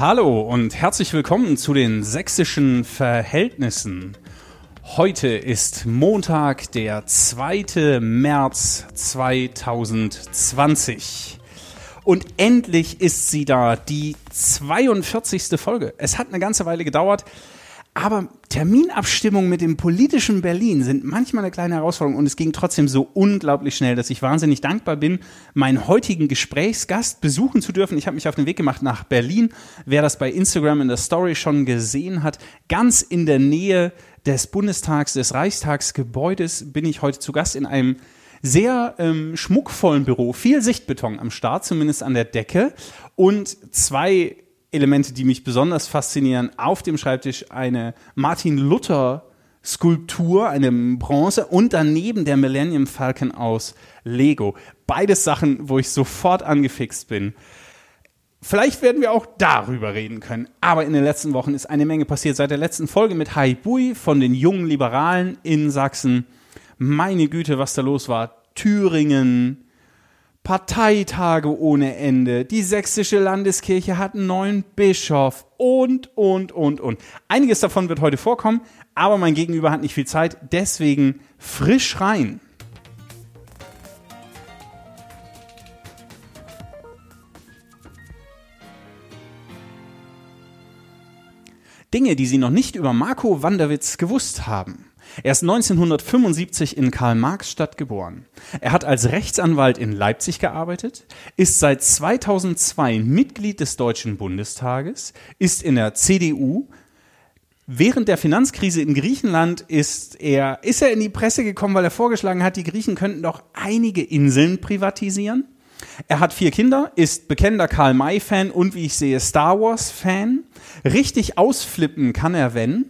Hallo und herzlich willkommen zu den sächsischen Verhältnissen. Heute ist Montag, der 2. März 2020. Und endlich ist sie da, die 42. Folge. Es hat eine ganze Weile gedauert, aber Terminabstimmungen mit dem politischen Berlin sind manchmal eine kleine Herausforderung und es ging trotzdem so unglaublich schnell, dass ich wahnsinnig dankbar bin, meinen heutigen Gesprächsgast besuchen zu dürfen. Ich habe mich auf den Weg gemacht nach Berlin. Wer das bei Instagram in der Story schon gesehen hat, ganz in der Nähe des Bundestags, des Reichstagsgebäudes bin ich heute zu Gast in einem sehr ähm, schmuckvollen Büro, viel Sichtbeton am Start, zumindest an der Decke und zwei Elemente, die mich besonders faszinieren. Auf dem Schreibtisch eine Martin Luther Skulptur, eine Bronze und daneben der Millennium Falcon aus Lego. Beides Sachen, wo ich sofort angefixt bin. Vielleicht werden wir auch darüber reden können. Aber in den letzten Wochen ist eine Menge passiert. Seit der letzten Folge mit Hai Bui von den jungen Liberalen in Sachsen. Meine Güte, was da los war. Thüringen, Parteitage ohne Ende. Die sächsische Landeskirche hat einen neuen Bischof und, und, und, und. Einiges davon wird heute vorkommen, aber mein Gegenüber hat nicht viel Zeit. Deswegen frisch rein. Dinge, die Sie noch nicht über Marco Wanderwitz gewusst haben. Er ist 1975 in Karl-Marx-Stadt geboren. Er hat als Rechtsanwalt in Leipzig gearbeitet, ist seit 2002 Mitglied des Deutschen Bundestages, ist in der CDU. Während der Finanzkrise in Griechenland ist er, ist er in die Presse gekommen, weil er vorgeschlagen hat, die Griechen könnten doch einige Inseln privatisieren. Er hat vier Kinder, ist bekennender Karl-May-Fan und wie ich sehe Star Wars-Fan. Richtig ausflippen kann er, wenn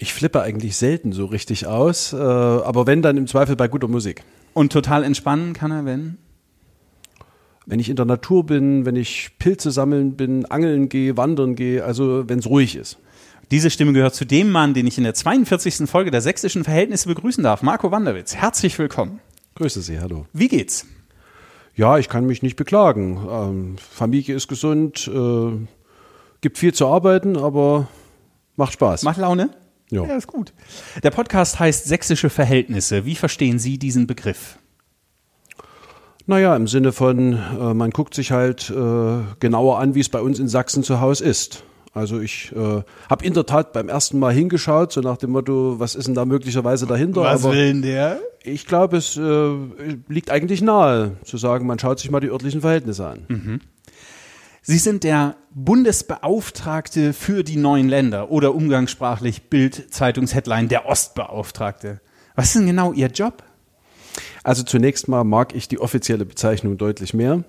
ich flippe eigentlich selten so richtig aus, äh, aber wenn, dann im Zweifel bei guter Musik. Und total entspannen kann er, wenn? Wenn ich in der Natur bin, wenn ich Pilze sammeln bin, angeln gehe, wandern gehe, also wenn es ruhig ist. Diese Stimme gehört zu dem Mann, den ich in der 42. Folge der sächsischen Verhältnisse begrüßen darf, Marco Wanderwitz. Herzlich willkommen. Grüße Sie, hallo. Wie geht's? Ja, ich kann mich nicht beklagen. Ähm, Familie ist gesund, äh, gibt viel zu arbeiten, aber macht Spaß. Macht Laune? Ja. ja, ist gut. Der Podcast heißt Sächsische Verhältnisse. Wie verstehen Sie diesen Begriff? Naja, im Sinne von, äh, man guckt sich halt äh, genauer an, wie es bei uns in Sachsen zu Hause ist. Also ich äh, habe in der Tat beim ersten Mal hingeschaut, so nach dem Motto, was ist denn da möglicherweise dahinter? Was Aber will denn der? Ich glaube, es äh, liegt eigentlich nahe zu sagen, man schaut sich mal die örtlichen Verhältnisse an. Mhm. Sie sind der Bundesbeauftragte für die neuen Länder oder umgangssprachlich Bild-Zeitungsheadline der Ostbeauftragte. Was ist denn genau Ihr Job? Also zunächst mal mag ich die offizielle Bezeichnung deutlich mehr,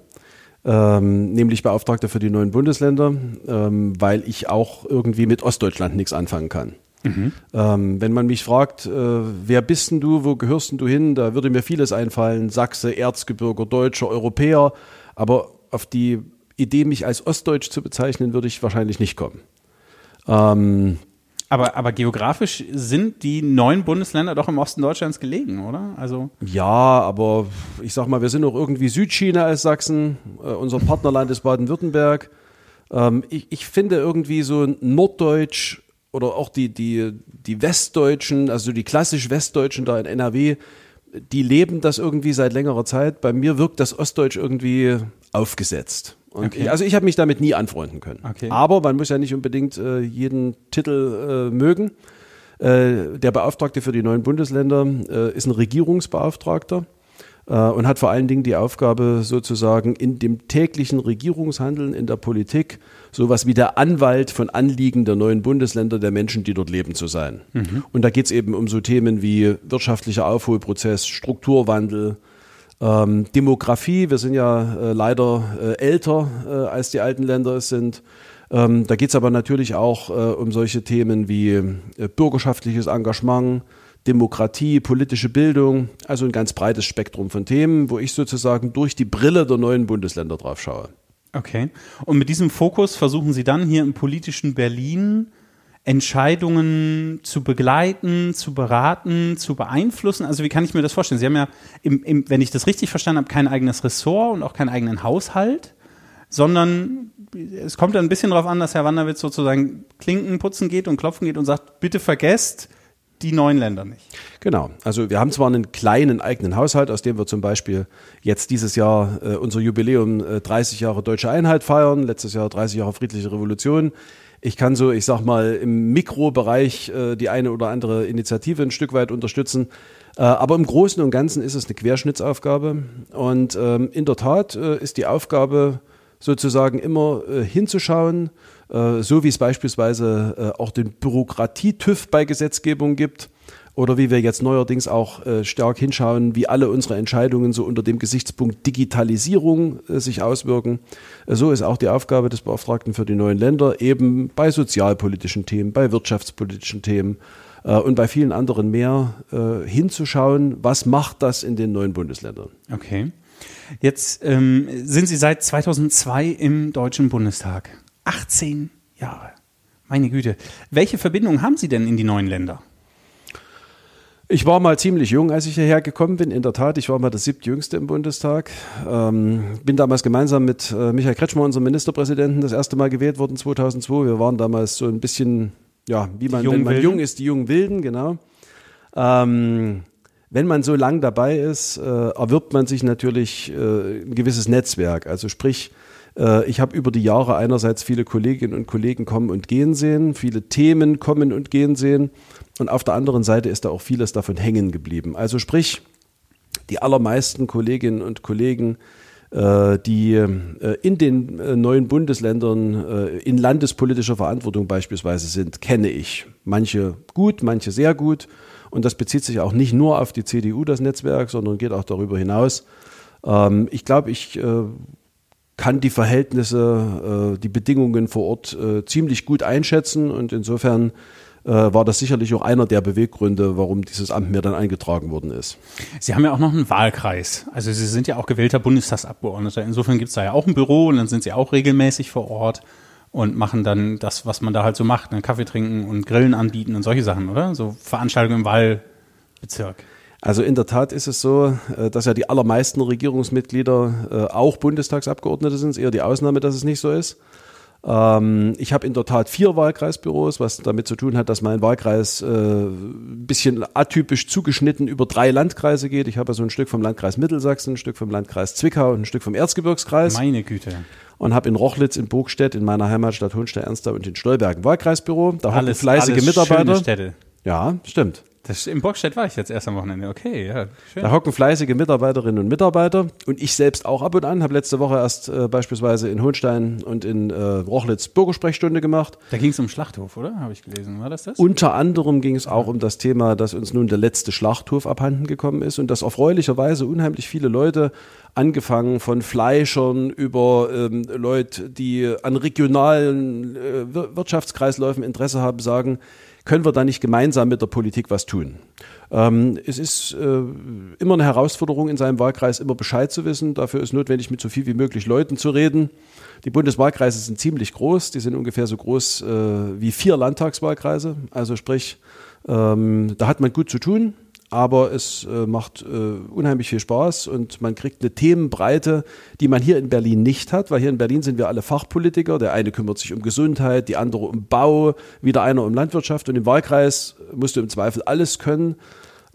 ähm, nämlich Beauftragter für die neuen Bundesländer, ähm, weil ich auch irgendwie mit Ostdeutschland nichts anfangen kann. Mhm. Ähm, wenn man mich fragt, äh, wer bist denn du, wo gehörst denn du hin, da würde mir vieles einfallen, Sachse, Erzgebirger, Deutscher, Europäer, aber auf die Idee, mich als Ostdeutsch zu bezeichnen, würde ich wahrscheinlich nicht kommen. Ähm, aber, aber geografisch sind die neun Bundesländer doch im Osten Deutschlands gelegen, oder? Also ja, aber ich sag mal, wir sind auch irgendwie Südchina als Sachsen. Äh, unser Partnerland ist Baden-Württemberg. Ähm, ich, ich finde irgendwie so Norddeutsch oder auch die, die, die Westdeutschen, also die klassisch Westdeutschen da in NRW, die leben das irgendwie seit längerer Zeit. Bei mir wirkt das Ostdeutsch irgendwie aufgesetzt. Okay. ich, also ich habe mich damit nie anfreunden können. Okay. Aber man muss ja nicht unbedingt äh, jeden Titel äh, mögen. Äh, der Beauftragte für die neuen Bundesländer äh, ist ein Regierungsbeauftragter äh, und hat vor allen Dingen die Aufgabe, sozusagen in dem täglichen Regierungshandeln in der Politik sowas wie der Anwalt von Anliegen der neuen Bundesländer der Menschen, die dort leben, zu sein. Mhm. Und da geht es eben um so Themen wie wirtschaftlicher Aufholprozess, Strukturwandel, ähm, Demografie, wir sind ja äh, leider äh, älter äh, als die alten Länder es sind. Ähm, da geht es aber natürlich auch äh, um solche Themen wie äh, bürgerschaftliches Engagement, Demokratie, politische Bildung, also ein ganz breites Spektrum von Themen, wo ich sozusagen durch die Brille der neuen Bundesländer drauf schaue. Okay. Und mit diesem Fokus versuchen Sie dann hier im politischen Berlin Entscheidungen zu begleiten, zu beraten, zu beeinflussen? Also wie kann ich mir das vorstellen? Sie haben ja, im, im, wenn ich das richtig verstanden habe, kein eigenes Ressort und auch keinen eigenen Haushalt. sondern es kommt ein bisschen darauf an, dass Herr Wanderwitz sozusagen Klinken putzen geht und klopfen geht und sagt, bitte vergesst die neuen Länder nicht. Genau. Also wir haben zwar einen kleinen eigenen Haushalt, aus dem wir zum Beispiel jetzt dieses Jahr äh, unser Jubiläum äh, 30 Jahre deutsche Einheit feiern, letztes Jahr 30 Jahre friedliche Revolution. Ich kann so, ich sag mal, im Mikrobereich äh, die eine oder andere Initiative ein Stück weit unterstützen. Äh, aber im Großen und Ganzen ist es eine Querschnittsaufgabe. Und ähm, in der Tat äh, ist die Aufgabe sozusagen immer äh, hinzuschauen, äh, so wie es beispielsweise äh, auch den Bürokratie-TÜV bei Gesetzgebung gibt oder wie wir jetzt neuerdings auch äh, stark hinschauen, wie alle unsere Entscheidungen so unter dem Gesichtspunkt Digitalisierung äh, sich auswirken. Äh, so ist auch die Aufgabe des Beauftragten für die neuen Länder eben bei sozialpolitischen Themen, bei wirtschaftspolitischen Themen äh, und bei vielen anderen mehr äh, hinzuschauen, was macht das in den neuen Bundesländern. Okay. Jetzt ähm, sind Sie seit 2002 im Deutschen Bundestag. 18 Jahre. Meine Güte. Welche Verbindung haben Sie denn in die neuen Länder? Ich war mal ziemlich jung, als ich hierher gekommen bin. In der Tat, ich war mal der siebtjüngste im Bundestag. Ähm, bin damals gemeinsam mit äh, Michael Kretschmer, unserem Ministerpräsidenten, das erste Mal gewählt worden 2002. Wir waren damals so ein bisschen, ja, wie man, wenn man jung ist, die jungen Wilden, genau. Ähm, wenn man so lang dabei ist, äh, erwirbt man sich natürlich äh, ein gewisses Netzwerk. Also sprich, äh, ich habe über die Jahre einerseits viele Kolleginnen und Kollegen kommen und gehen sehen, viele Themen kommen und gehen sehen. Und auf der anderen Seite ist da auch vieles davon hängen geblieben. Also sprich, die allermeisten Kolleginnen und Kollegen, äh, die äh, in den äh, neuen Bundesländern in landespolitischer Verantwortung beispielsweise sind, kenne ich. Manche gut, manche sehr gut. Und das bezieht sich auch nicht nur auf die CDU, das Netzwerk, sondern geht auch darüber hinaus. Ähm, ich glaube, ich kann die Verhältnisse, die Bedingungen vor Ort ziemlich gut einschätzen und insofern war das sicherlich auch einer der Beweggründe, warum dieses Amt mir dann eingetragen worden ist. Sie haben ja auch noch einen Wahlkreis. Also Sie sind ja auch gewählter Bundestagsabgeordneter. Insofern gibt es da ja auch ein Büro und dann sind Sie auch regelmäßig vor Ort und machen dann das, was man da halt so macht, ne? Kaffee trinken und Grillen anbieten und solche Sachen, oder? So Veranstaltungen im Wahlbezirk. Also in der Tat ist es so, äh, dass ja die allermeisten Regierungsmitglieder äh, auch Bundestagsabgeordnete sind. Es ist eher die Ausnahme, dass es nicht so ist. Ähm, ich habe in der Tat vier Wahlkreisbüros, was damit zu tun hat, dass mein Wahlkreis äh, ein bisschen atypisch zugeschnitten über drei Landkreise geht. Ich habe also ein Stück vom Landkreis Mittelsachsen, ein Stück vom Landkreis Zwickau und ein Stück vom Erzgebirgskreis. Meine Güte und habe in Rochlitz, in Burgstedt, in meiner Heimatstadt Hohenstein-Ernstau und in Stolberg ein Wahlkreisbüro. Da haben fleißige alles Mitarbeiter. Städte. Ja, stimmt. Das, in Burgstedt war ich jetzt erst am Wochenende. Okay, ja. Schön. Da hocken fleißige Mitarbeiterinnen und Mitarbeiter und ich selbst auch ab und an. Habe letzte Woche erst äh, beispielsweise in Hohenstein und in äh, Rochlitz Bürgersprechstunde gemacht. Da ging es um Schlachthof, oder? Habe ich gelesen. War das das? Unter anderem ging es auch um das Thema, dass uns nun der letzte Schlachthof abhanden gekommen ist und dass erfreulicherweise unheimlich viele Leute angefangen von Fleischern über ähm, Leute, die an regionalen äh, Wirtschaftskreisläufen Interesse haben, sagen, können wir da nicht gemeinsam mit der Politik was tun? Ähm, es ist äh, immer eine Herausforderung, in seinem Wahlkreis immer Bescheid zu wissen. Dafür ist notwendig, mit so viel wie möglich Leuten zu reden. Die Bundeswahlkreise sind ziemlich groß. Die sind ungefähr so groß äh, wie vier Landtagswahlkreise. Also sprich, ähm, da hat man gut zu tun aber es äh, macht äh, unheimlich viel Spaß und man kriegt eine Themenbreite, die man hier in Berlin nicht hat, weil hier in Berlin sind wir alle Fachpolitiker. Der eine kümmert sich um Gesundheit, die andere um Bau, wieder einer um Landwirtschaft und im Wahlkreis musst du im Zweifel alles können.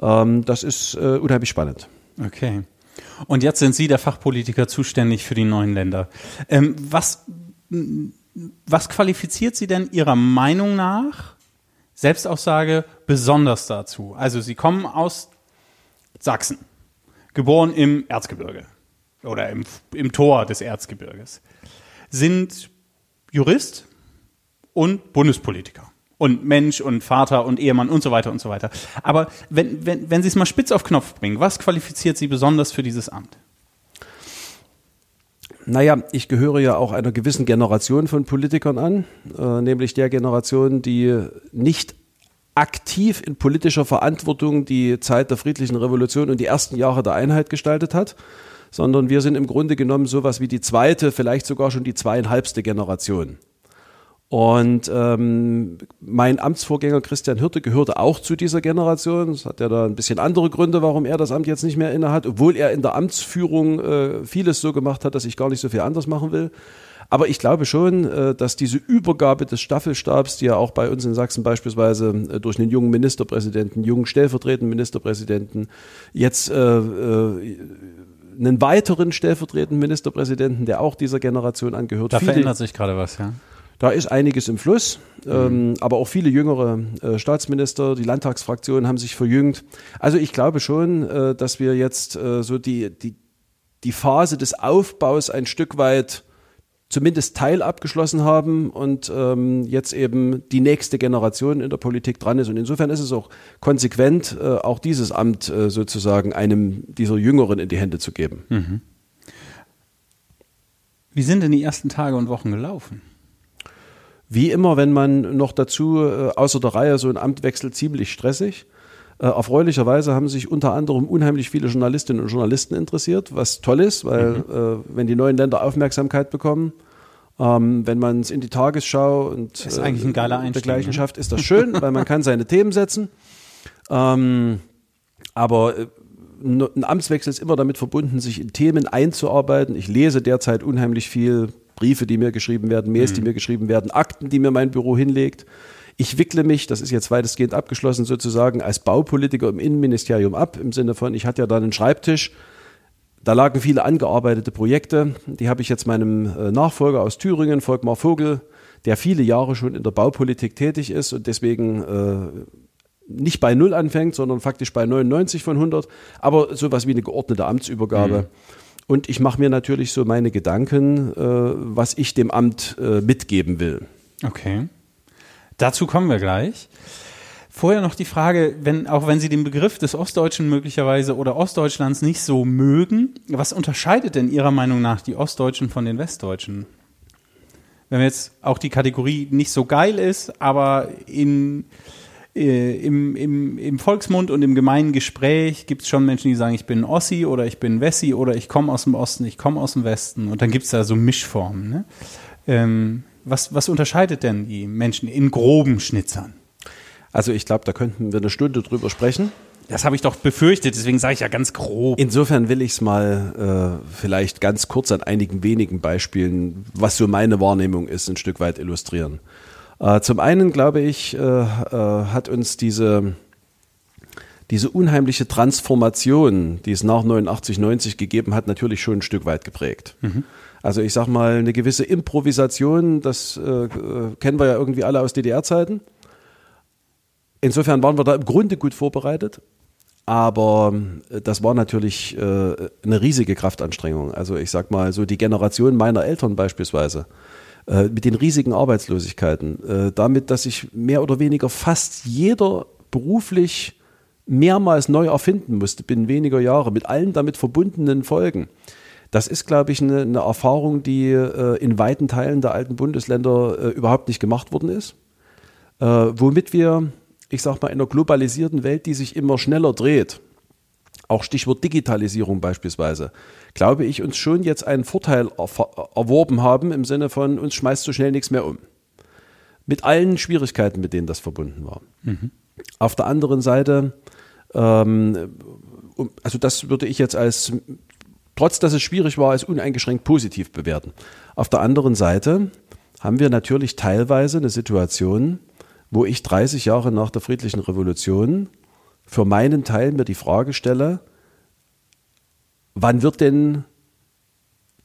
Ähm, das ist äh, unheimlich spannend. Okay. Und jetzt sind Sie der Fachpolitiker zuständig für die neuen Länder. Ähm, was, was qualifiziert Sie denn Ihrer Meinung nach Selbstaussage besonders dazu. Also sie kommen aus Sachsen, geboren im Erzgebirge oder im, im Tor des Erzgebirges, sind Jurist und Bundespolitiker und Mensch und Vater und Ehemann und so weiter und so weiter. Aber wenn, wenn, wenn Sie es mal spitz auf Knopf bringen, was qualifiziert Sie besonders für dieses Amt? Naja, ich gehöre ja auch einer gewissen Generation von Politikern an, äh, nämlich der Generation, die nicht aktiv in politischer Verantwortung die Zeit der friedlichen Revolution und die ersten Jahre der Einheit gestaltet hat, sondern wir sind im Grunde genommen sowas wie die zweite, vielleicht sogar schon die zweieinhalbste Generation. Und ähm, mein Amtsvorgänger Christian Hirte gehörte auch zu dieser Generation. Das hat ja da ein bisschen andere Gründe, warum er das Amt jetzt nicht mehr innehat, obwohl er in der Amtsführung äh, vieles so gemacht hat, dass ich gar nicht so viel anders machen will. Aber ich glaube schon, äh, dass diese Übergabe des Staffelstabs, die ja auch bei uns in Sachsen beispielsweise äh, durch einen jungen Ministerpräsidenten, jungen stellvertretenden Ministerpräsidenten, jetzt äh, äh, einen weiteren stellvertretenden Ministerpräsidenten, der auch dieser Generation angehört. Da verändert sich gerade was, ja. Da ist einiges im Fluss, mhm. ähm, aber auch viele jüngere äh, Staatsminister, die Landtagsfraktionen haben sich verjüngt. Also ich glaube schon, äh, dass wir jetzt äh, so die, die, die Phase des Aufbaus ein Stück weit zumindest Teil abgeschlossen haben und ähm, jetzt eben die nächste Generation in der Politik dran ist. Und insofern ist es auch konsequent, äh, auch dieses Amt äh, sozusagen einem dieser Jüngeren in die Hände zu geben. Mhm. Wie sind denn die ersten Tage und Wochen gelaufen? Wie immer, wenn man noch dazu äh, außer der Reihe so ein Amt wechselt, ziemlich stressig. Äh, erfreulicherweise haben sich unter anderem unheimlich viele Journalistinnen und Journalisten interessiert, was toll ist, weil mhm. äh, wenn die neuen Länder Aufmerksamkeit bekommen, ähm, wenn man es in die Tagesschau und ist eigentlich ein geiler Einstieg, dergleichen ne? schafft, ist das schön, weil man kann seine Themen setzen. Ähm, aber äh, ein Amtswechsel ist immer damit verbunden, sich in Themen einzuarbeiten. Ich lese derzeit unheimlich viel Briefe, die mir geschrieben werden, Mails, mhm. die mir geschrieben werden, Akten, die mir mein Büro hinlegt. Ich wickle mich, das ist jetzt weitestgehend abgeschlossen, sozusagen als Baupolitiker im Innenministerium ab, im Sinne von, ich hatte ja da einen Schreibtisch, da lagen viele angearbeitete Projekte, die habe ich jetzt meinem äh, Nachfolger aus Thüringen, Volkmar Vogel, der viele Jahre schon in der Baupolitik tätig ist und deswegen äh, nicht bei Null anfängt, sondern faktisch bei 99 von 100, aber sowas wie eine geordnete Amtsübergabe. Mhm. Und ich mache mir natürlich so meine Gedanken, äh, was ich dem Amt äh, mitgeben will. Okay. Dazu kommen wir gleich. Vorher noch die Frage, wenn, auch wenn Sie den Begriff des Ostdeutschen möglicherweise oder Ostdeutschlands nicht so mögen, was unterscheidet denn Ihrer Meinung nach die Ostdeutschen von den Westdeutschen? Wenn jetzt auch die Kategorie nicht so geil ist, aber in, äh, im, im, im Volksmund und im gemeinen Gespräch gibt es schon Menschen, die sagen, ich bin Ossi oder ich bin Wessi oder ich komme aus dem Osten, ich komme aus dem Westen. Und dann gibt es da so Mischformen. Ne? Ähm, was, was unterscheidet denn die Menschen in groben Schnitzern? Also ich glaube, da könnten wir eine Stunde drüber sprechen. Das habe ich doch befürchtet, deswegen sage ich ja ganz grob. Insofern will ich es mal äh, vielleicht ganz kurz an einigen wenigen Beispielen, was so meine Wahrnehmung ist, ein Stück weit illustrieren. Äh, zum einen, glaube ich, äh, äh, hat uns diese, diese unheimliche Transformation, die es nach 89, 90 gegeben hat, natürlich schon ein Stück weit geprägt. Mhm. Also ich sag mal, eine gewisse Improvisation, das äh, kennen wir ja irgendwie alle aus DDR-Zeiten. Insofern waren wir da im Grunde gut vorbereitet. Aber das war natürlich äh, eine riesige Kraftanstrengung. Also ich sag mal, so die Generation meiner Eltern beispielsweise, äh, mit den riesigen Arbeitslosigkeiten, äh, damit, dass sich mehr oder weniger fast jeder beruflich mehrmals neu erfinden musste binnen weniger Jahre, mit allen damit verbundenen Folgen. Das ist, glaube ich, eine, eine Erfahrung, die äh, in weiten Teilen der alten Bundesländer äh, überhaupt nicht gemacht worden ist. Äh, womit wir, ich sage mal, in einer globalisierten Welt, die sich immer schneller dreht, auch Stichwort Digitalisierung beispielsweise, glaube ich, uns schon jetzt einen Vorteil erworben haben im Sinne von, uns schmeißt so schnell nichts mehr um. Mit allen Schwierigkeiten, mit denen das verbunden war. Mhm. Auf der anderen Seite, ähm, also das würde ich jetzt als, trotz dass es schwierig war, als uneingeschränkt positiv bewerten. Auf der anderen Seite haben wir natürlich teilweise eine Situation, wo ich 30 Jahre nach der friedlichen Revolution für meinen Teil mir die Frage stelle, wann wird denn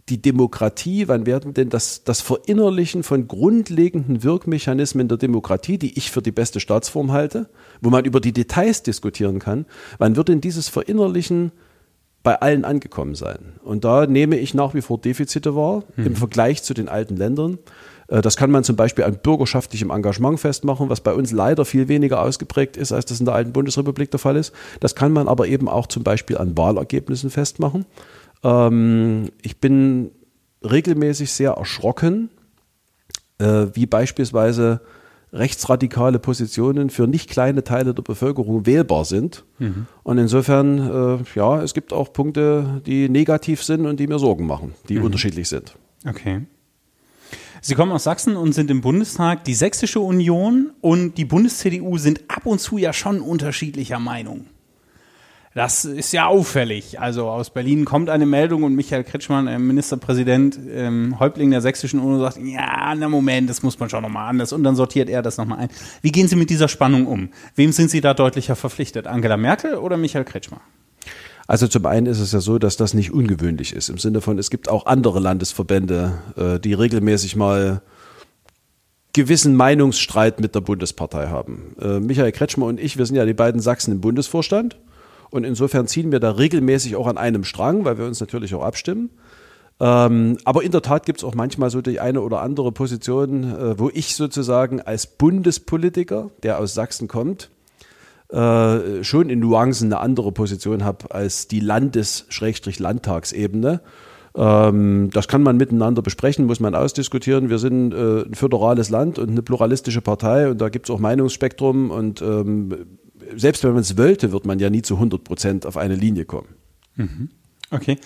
die Demokratie, wann werden denn das, das Verinnerlichen von grundlegenden Wirkmechanismen der Demokratie, die ich für die beste Staatsform halte, wo man über die Details diskutieren kann, wann wird denn dieses Verinnerlichen bei allen angekommen sein? Und da nehme ich nach wie vor Defizite wahr mhm. im Vergleich zu den alten Ländern. Äh, das kann man zum Beispiel an bürgerschaftlichem Engagement festmachen, was bei uns leider viel weniger ausgeprägt ist, als das in der alten Bundesrepublik der Fall ist. Das kann man aber eben auch zum Beispiel an Wahlergebnissen festmachen. Ähm, ich bin regelmäßig sehr erschrocken, äh, wie beispielsweise rechtsradikale Positionen für nicht kleine Teile der Bevölkerung wählbar sind. Mhm. Und insofern, äh, ja, es gibt auch Punkte, die negativ sind und die mir Sorgen machen, die mhm. unterschiedlich sind. Okay. Sie kommen aus Sachsen und sind im Bundestag. Die Sächsische Union und die Bundes-CDU sind ab und zu ja schon unterschiedlicher Meinung. Das ist ja auffällig. Also aus Berlin kommt eine Meldung und Michael Kretschmann, äh, Ministerpräsident, ähm, Häuptling der Sächsischen Union, sagt, ja, na Moment, das muss man schon nochmal anders. Und dann sortiert er das nochmal ein. Wie gehen Sie mit dieser Spannung um? Wem sind Sie da deutlicher verpflichtet? Angela Merkel oder Michael Kretschmann? Also zum einen ist es ja so, dass das nicht ungewöhnlich ist. Im Sinne von, es gibt auch andere Landesverbände, äh, die regelmäßig mal gewissen Meinungsstreit mit der Bundespartei haben. Äh, Michael Kretschmer und ich, wir sind ja die beiden Sachsen im Bundesvorstand. Und insofern ziehen wir da regelmäßig auch an einem Strang, weil wir uns natürlich auch abstimmen. Ähm, aber in der Tat gibt es auch manchmal so die eine oder andere Position, äh, wo ich sozusagen als Bundespolitiker, der aus Sachsen kommt, äh, schon in Nuancen eine andere Position habe als die Landes-Landtagsebene. Ähm, das kann man miteinander besprechen, muss man ausdiskutieren. Wir sind äh, ein föderales Land und eine pluralistische Partei und da gibt es auch Meinungsspektrum und ähm, selbst wenn man es wollte, wird man ja nie zu 100 Prozent auf eine Linie kommen. Mhm. Okay.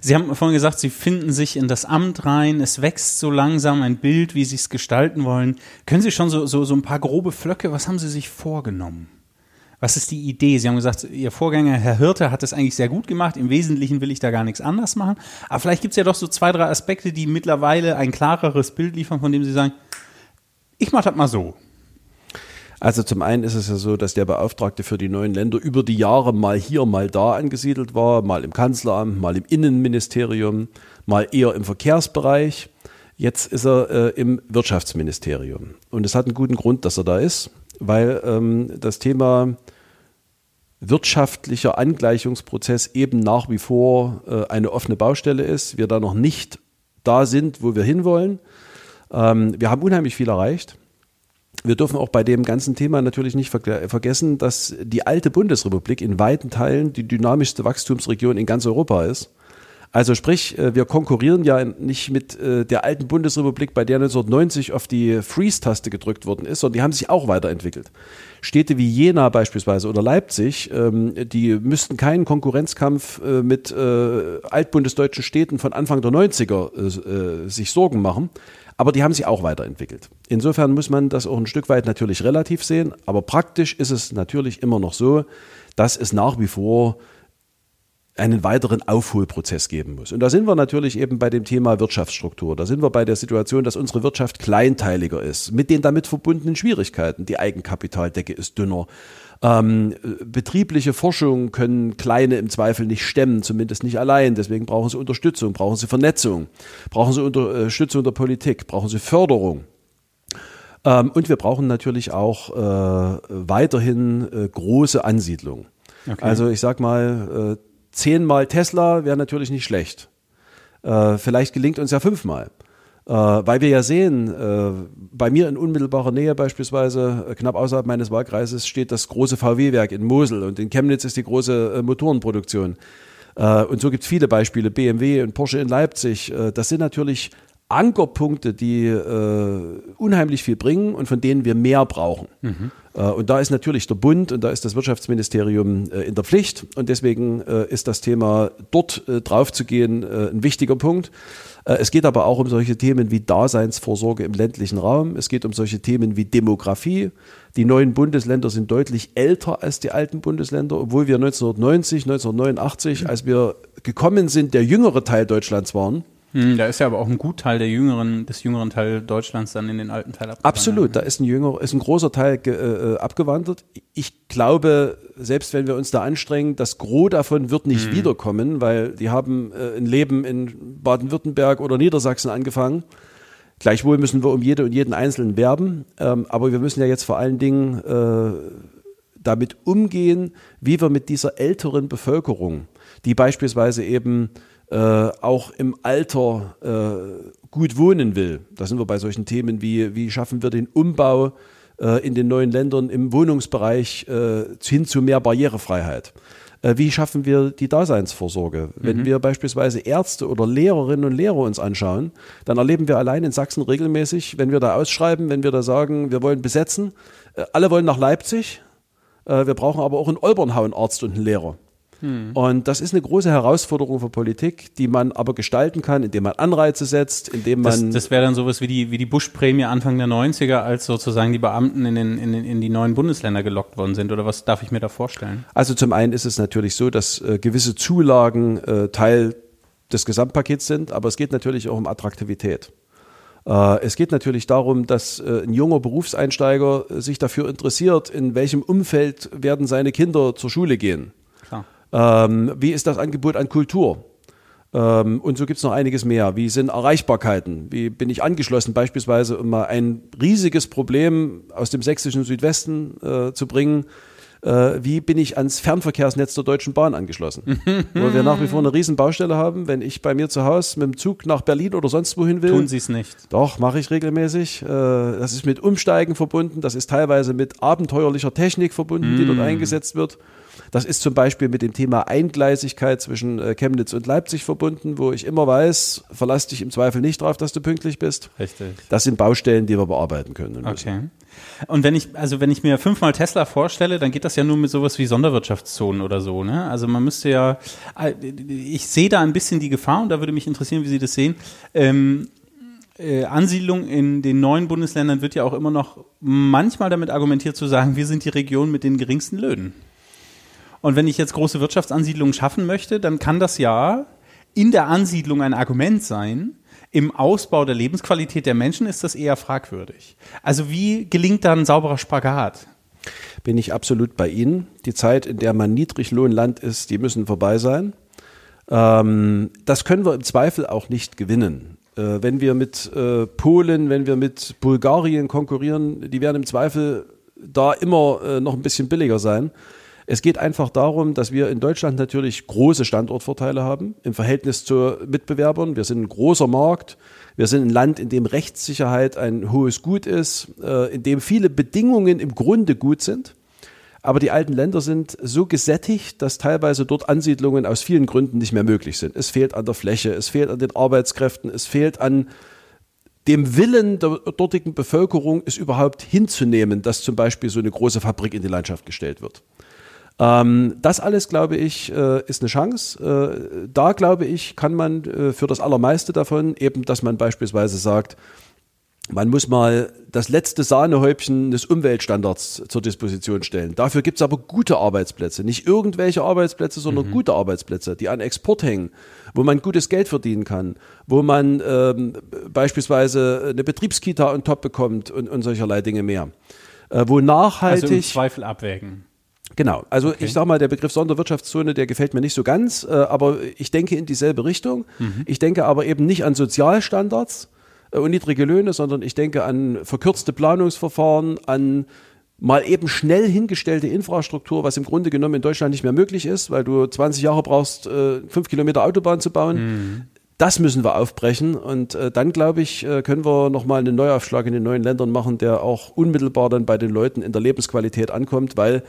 Sie haben vorhin gesagt, Sie finden sich in das Amt rein. Es wächst so langsam ein Bild, wie Sie es gestalten wollen. Können Sie schon so, so, so ein paar grobe Flöcke, was haben Sie sich vorgenommen? Was ist die Idee? Sie haben gesagt, Ihr Vorgänger, Herr Hirte, hat es eigentlich sehr gut gemacht. Im Wesentlichen will ich da gar nichts anders machen. Aber vielleicht gibt es ja doch so zwei, drei Aspekte, die mittlerweile ein klareres Bild liefern, von dem Sie sagen, ich mache das mal so. Also zum einen ist es ja so, dass der Beauftragte für die neuen Länder über die Jahre mal hier, mal da angesiedelt war, mal im Kanzleramt, mal im Innenministerium, mal eher im Verkehrsbereich. Jetzt ist er äh, im Wirtschaftsministerium. Und es hat einen guten Grund, dass er da ist, weil ähm, das Thema wirtschaftlicher Angleichungsprozess eben nach wie vor äh, eine offene Baustelle ist. Wir da noch nicht da sind, wo wir hinwollen. Ähm, wir haben unheimlich viel erreicht wir dürfen auch bei dem ganzen Thema natürlich nicht vergessen, dass die alte Bundesrepublik in weiten Teilen die dynamischste Wachstumsregion in ganz Europa ist. Also sprich, äh, wir konkurrieren ja nicht mit äh, der alten Bundesrepublik, bei der 1990 auf die Freeze-Taste gedrückt worden ist, sondern die haben sich auch weiterentwickelt. Städte wie Jena beispielsweise oder Leipzig, ähm, die müssten keinen Konkurrenzkampf äh, mit altbundesdeutschen Städten von Anfang der 90er sich Sorgen machen. Aber die haben sich auch weiterentwickelt. Insofern muss man das auch ein Stück weit natürlich relativ sehen. Aber praktisch ist es natürlich immer noch so, dass es nach wie vor einen weiteren Aufholprozess geben muss. Und da sind wir natürlich eben bei dem Thema Wirtschaftsstruktur. Da sind wir bei der Situation, dass unsere Wirtschaft kleinteiliger ist, mit den damit verbundenen Schwierigkeiten. Die Eigenkapitaldecke ist dünner. Ähm, betriebliche Forschung können Kleine im Zweifel nicht stemmen, zumindest nicht allein. Deswegen brauchen sie Unterstützung, brauchen sie Vernetzung, brauchen sie Unterstützung der Politik, brauchen sie Förderung. Ähm, und wir brauchen natürlich auch äh, weiterhin äh, große Ansiedlungen. Okay. Also ich sag mal, äh, zehnmal Tesla wäre natürlich nicht schlecht. Äh, vielleicht gelingt uns ja fünfmal. Äh, weil wir ja sehen, äh, bei mir in unmittelbarer Nähe beispielsweise, äh, knapp außerhalb meines Wahlkreises, steht das große VW-Werk in Mosel und in Chemnitz ist die große äh, Motorenproduktion. Äh, und so gibt es viele Beispiele, BMW und Porsche in Leipzig. das sind natürlich Ankerpunkte, die äh, unheimlich viel bringen und von denen wir mehr brauchen. Mhm. Äh, und da ist natürlich der Bund und da ist das Wirtschaftsministerium äh, in der Pflicht und deswegen äh, ist das Thema dort äh, drauf zu gehen äh, ein wichtiger Punkt. es geht aber auch um solche Themen wie Daseinsvorsorge im ländlichen Raum. Es geht um solche Themen wie Demografie. Die neuen Bundesländer sind deutlich älter als die alten Bundesländer, obwohl wir 1990, 1989, als wir gekommen sind, der jüngere Teil Deutschlands waren. Hm, da ist ja aber auch ein Gutteil der jüngeren, des jüngeren Teil Deutschlands dann in den alten Teil abgewandert. Absolut, da ist ein jünger, ist ein großer Teil äh, äh, abgewandert. Ich glaube, selbst wenn wir uns da anstrengen, das Gros davon wird nicht hm. wiederkommen, weil die haben äh, ein Leben in Baden-Württemberg oder Niedersachsen angefangen. Gleichwohl müssen wir um jede und jeden Einzelnen werben, ähm, aber wir müssen ja jetzt vor allen Dingen äh, damit umgehen, wie wir mit dieser älteren Bevölkerung, die beispielsweise eben auch im Alter äh, gut wohnen will. Da sind wir bei solchen Themen wie, wie schaffen wir den Umbau äh, in den neuen Ländern im Wohnungsbereich äh, hin zu mehr Barrierefreiheit. Äh, wie schaffen wir die Daseinsvorsorge? Wenn mhm. wir beispielsweise Ärzte oder Lehrerinnen und Lehrer uns anschauen, dann erleben wir allein in Sachsen regelmäßig, wenn wir da ausschreiben, wenn wir da sagen, wir wollen besetzen, alle wollen nach Leipzig, wir brauchen aber auch in Olbernhau einen Arzt und einen Lehrer. Hm. Und das ist eine große Herausforderung für Politik, die man aber gestalten kann, indem man Anreize setzt, indem man. Das, das wäre dann sowas wie die, wie die Bush-Prämie Anfang der 90er, als sozusagen die Beamten in, den, in, den, in die neuen Bundesländer gelockt worden sind. Oder was darf ich mir da vorstellen? Also zum einen ist es natürlich so, dass äh, gewisse Zulagen äh, Teil des Gesamtpakets sind, aber es geht natürlich auch um Attraktivität. Äh, es geht natürlich darum, dass äh, ein junger Berufseinsteiger sich dafür interessiert, in welchem Umfeld werden seine Kinder zur Schule gehen. Ähm, wie ist das Angebot an Kultur? Ähm, und so gibt es noch einiges mehr. Wie sind Erreichbarkeiten? Wie bin ich angeschlossen? Beispielsweise, um mal ein riesiges Problem aus dem sächsischen Südwesten äh, zu bringen äh, wie bin ich ans Fernverkehrsnetz der Deutschen Bahn angeschlossen? Wo wir nach wie vor eine riesen Baustelle haben, wenn ich bei mir zu Hause mit dem Zug nach Berlin oder sonst wohin will. Tun Sie es nicht. Doch, mache ich regelmäßig. Äh, das ist mit Umsteigen verbunden, das ist teilweise mit abenteuerlicher Technik verbunden, mm. die dort mm. eingesetzt wird. Das ist zum Beispiel mit dem Thema Eingleisigkeit zwischen äh, Chemnitz und Leipzig verbunden, wo ich immer weiß, verlass dich im Zweifel nicht drauf, dass du pünktlich bist. Richtig. Das sind Baustellen, die wir bearbeiten können. okay. Und wenn ich, also wenn ich mir fünfmal Tesla vorstelle, dann geht das ja nur mit sowas wie Sonderwirtschaftszonen oder so, ne? Also man müsste ja, äh, ich sehe da ein bisschen die Gefahr und da würde mich interessieren, wie Sie das sehen. Ähm, äh, Ansiedlung in den neuen Bundesländern wird ja auch immer noch manchmal damit argumentiert zu sagen, wir sind die Region mit den geringsten Löhnen. Und wenn ich jetzt große Wirtschaftsansiedlungen schaffen möchte, dann kann das ja in der Ansiedlung ein Argument sein, im Ausbau der Lebensqualität der Menschen ist das eher fragwürdig. Also wie gelingt da ein sauberer Spagat? Bin ich absolut bei Ihnen. Die Zeit, in der man Niedriglohnland ist, die müssen vorbei sein. Ähm, das können wir im Zweifel auch nicht gewinnen. Äh, wenn wir mit äh, Polen, wenn wir mit Bulgarien konkurrieren, die werden im Zweifel da immer äh, noch ein bisschen billiger sein. Es geht einfach darum, dass wir in Deutschland natürlich große Standortvorteile haben im Verhältnis zu Mitbewerbern. Wir sind ein großer Markt. Wir sind ein Land, in dem Rechtssicherheit ein hohes Gut ist, äh, in dem viele Bedingungen im Grunde gut sind. Aber die alten Länder sind so gesättigt, dass teilweise dort Ansiedlungen aus vielen Gründen nicht mehr möglich sind. Es fehlt an der Fläche, es fehlt an den Arbeitskräften, es fehlt an dem Willen der dortigen Bevölkerung, es überhaupt hinzunehmen, dass zum Beispiel so eine große Fabrik in die Landschaft gestellt wird. Ähm, das alles, glaube ich, äh, ist eine Chance. Äh, da, glaube ich, kann man äh, für das Allermeiste davon eben, dass man beispielsweise sagt, man muss mal das letzte Sahnehäubchen des Umweltstandards zur Disposition stellen. Dafür gibt es aber gute Arbeitsplätze. Nicht irgendwelche Arbeitsplätze, sondern mhm. gute Arbeitsplätze, die an Export hängen, wo man gutes Geld verdienen kann, wo man ähm, beispielsweise eine Betriebskita on top bekommt und, und solcherlei Dinge mehr. Äh, wo nachhaltig. Also im Zweifel abwägen. Genau, also okay. ich sage mal, der Begriff Sonderwirtschaftszone, der gefällt mir nicht so ganz, äh, aber ich denke in dieselbe Richtung. Mhm. Ich denke aber eben nicht an Sozialstandards äh, und niedrige Löhne, sondern ich denke an verkürzte Planungsverfahren, an mal eben schnell hingestellte Infrastruktur, was im Grunde genommen in Deutschland nicht mehr möglich ist, weil du 20 Jahre brauchst, äh, fünf Kilometer Autobahn zu bauen. Mhm. Das müssen wir aufbrechen und äh, dann glaube ich, äh, können wir nochmal einen Neuaufschlag in den neuen Ländern machen, der auch unmittelbar dann bei den Leuten in der Lebensqualität ankommt, weil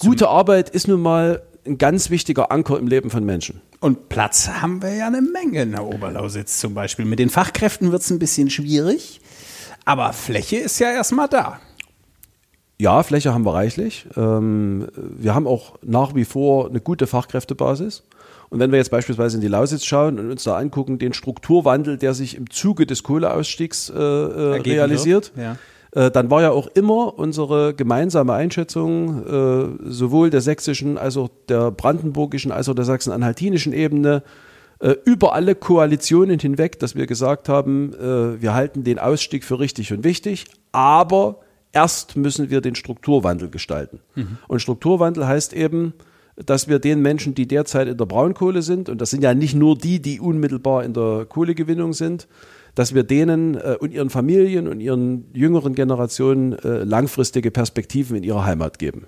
Gute Arbeit ist nun mal ein ganz wichtiger Anker im Leben von Menschen. Und Platz haben wir ja eine Menge in der Oberlausitz zum Beispiel. Mit den Fachkräften wird es ein bisschen schwierig, aber Fläche ist ja erstmal da. Ja, Fläche haben wir reichlich. Ähm, wir haben auch nach wie vor eine gute Fachkräftebasis. Und wenn wir jetzt beispielsweise in die Lausitz schauen und uns da angucken, den Strukturwandel, der sich im Zuge des Kohleausstiegs äh, äh realisiert, ja. Äh, dann war ja auch immer unsere gemeinsame Einschätzung äh, sowohl der sächsischen als auch der brandenburgischen als auch der sachsen-anhaltinischen Ebene äh, über alle Koalitionen hinweg, dass wir gesagt haben, äh, wir halten den Ausstieg für richtig und wichtig, aber erst müssen wir den Strukturwandel gestalten. Mhm. Und Strukturwandel heißt eben, dass wir den Menschen, die derzeit in der Braunkohle sind, und das sind ja nicht nur die, die unmittelbar in der Kohlegewinnung sind, dass wir denen äh, und ihren Familien und ihren jüngeren Generationen äh, langfristige Perspektiven in ihrer Heimat geben.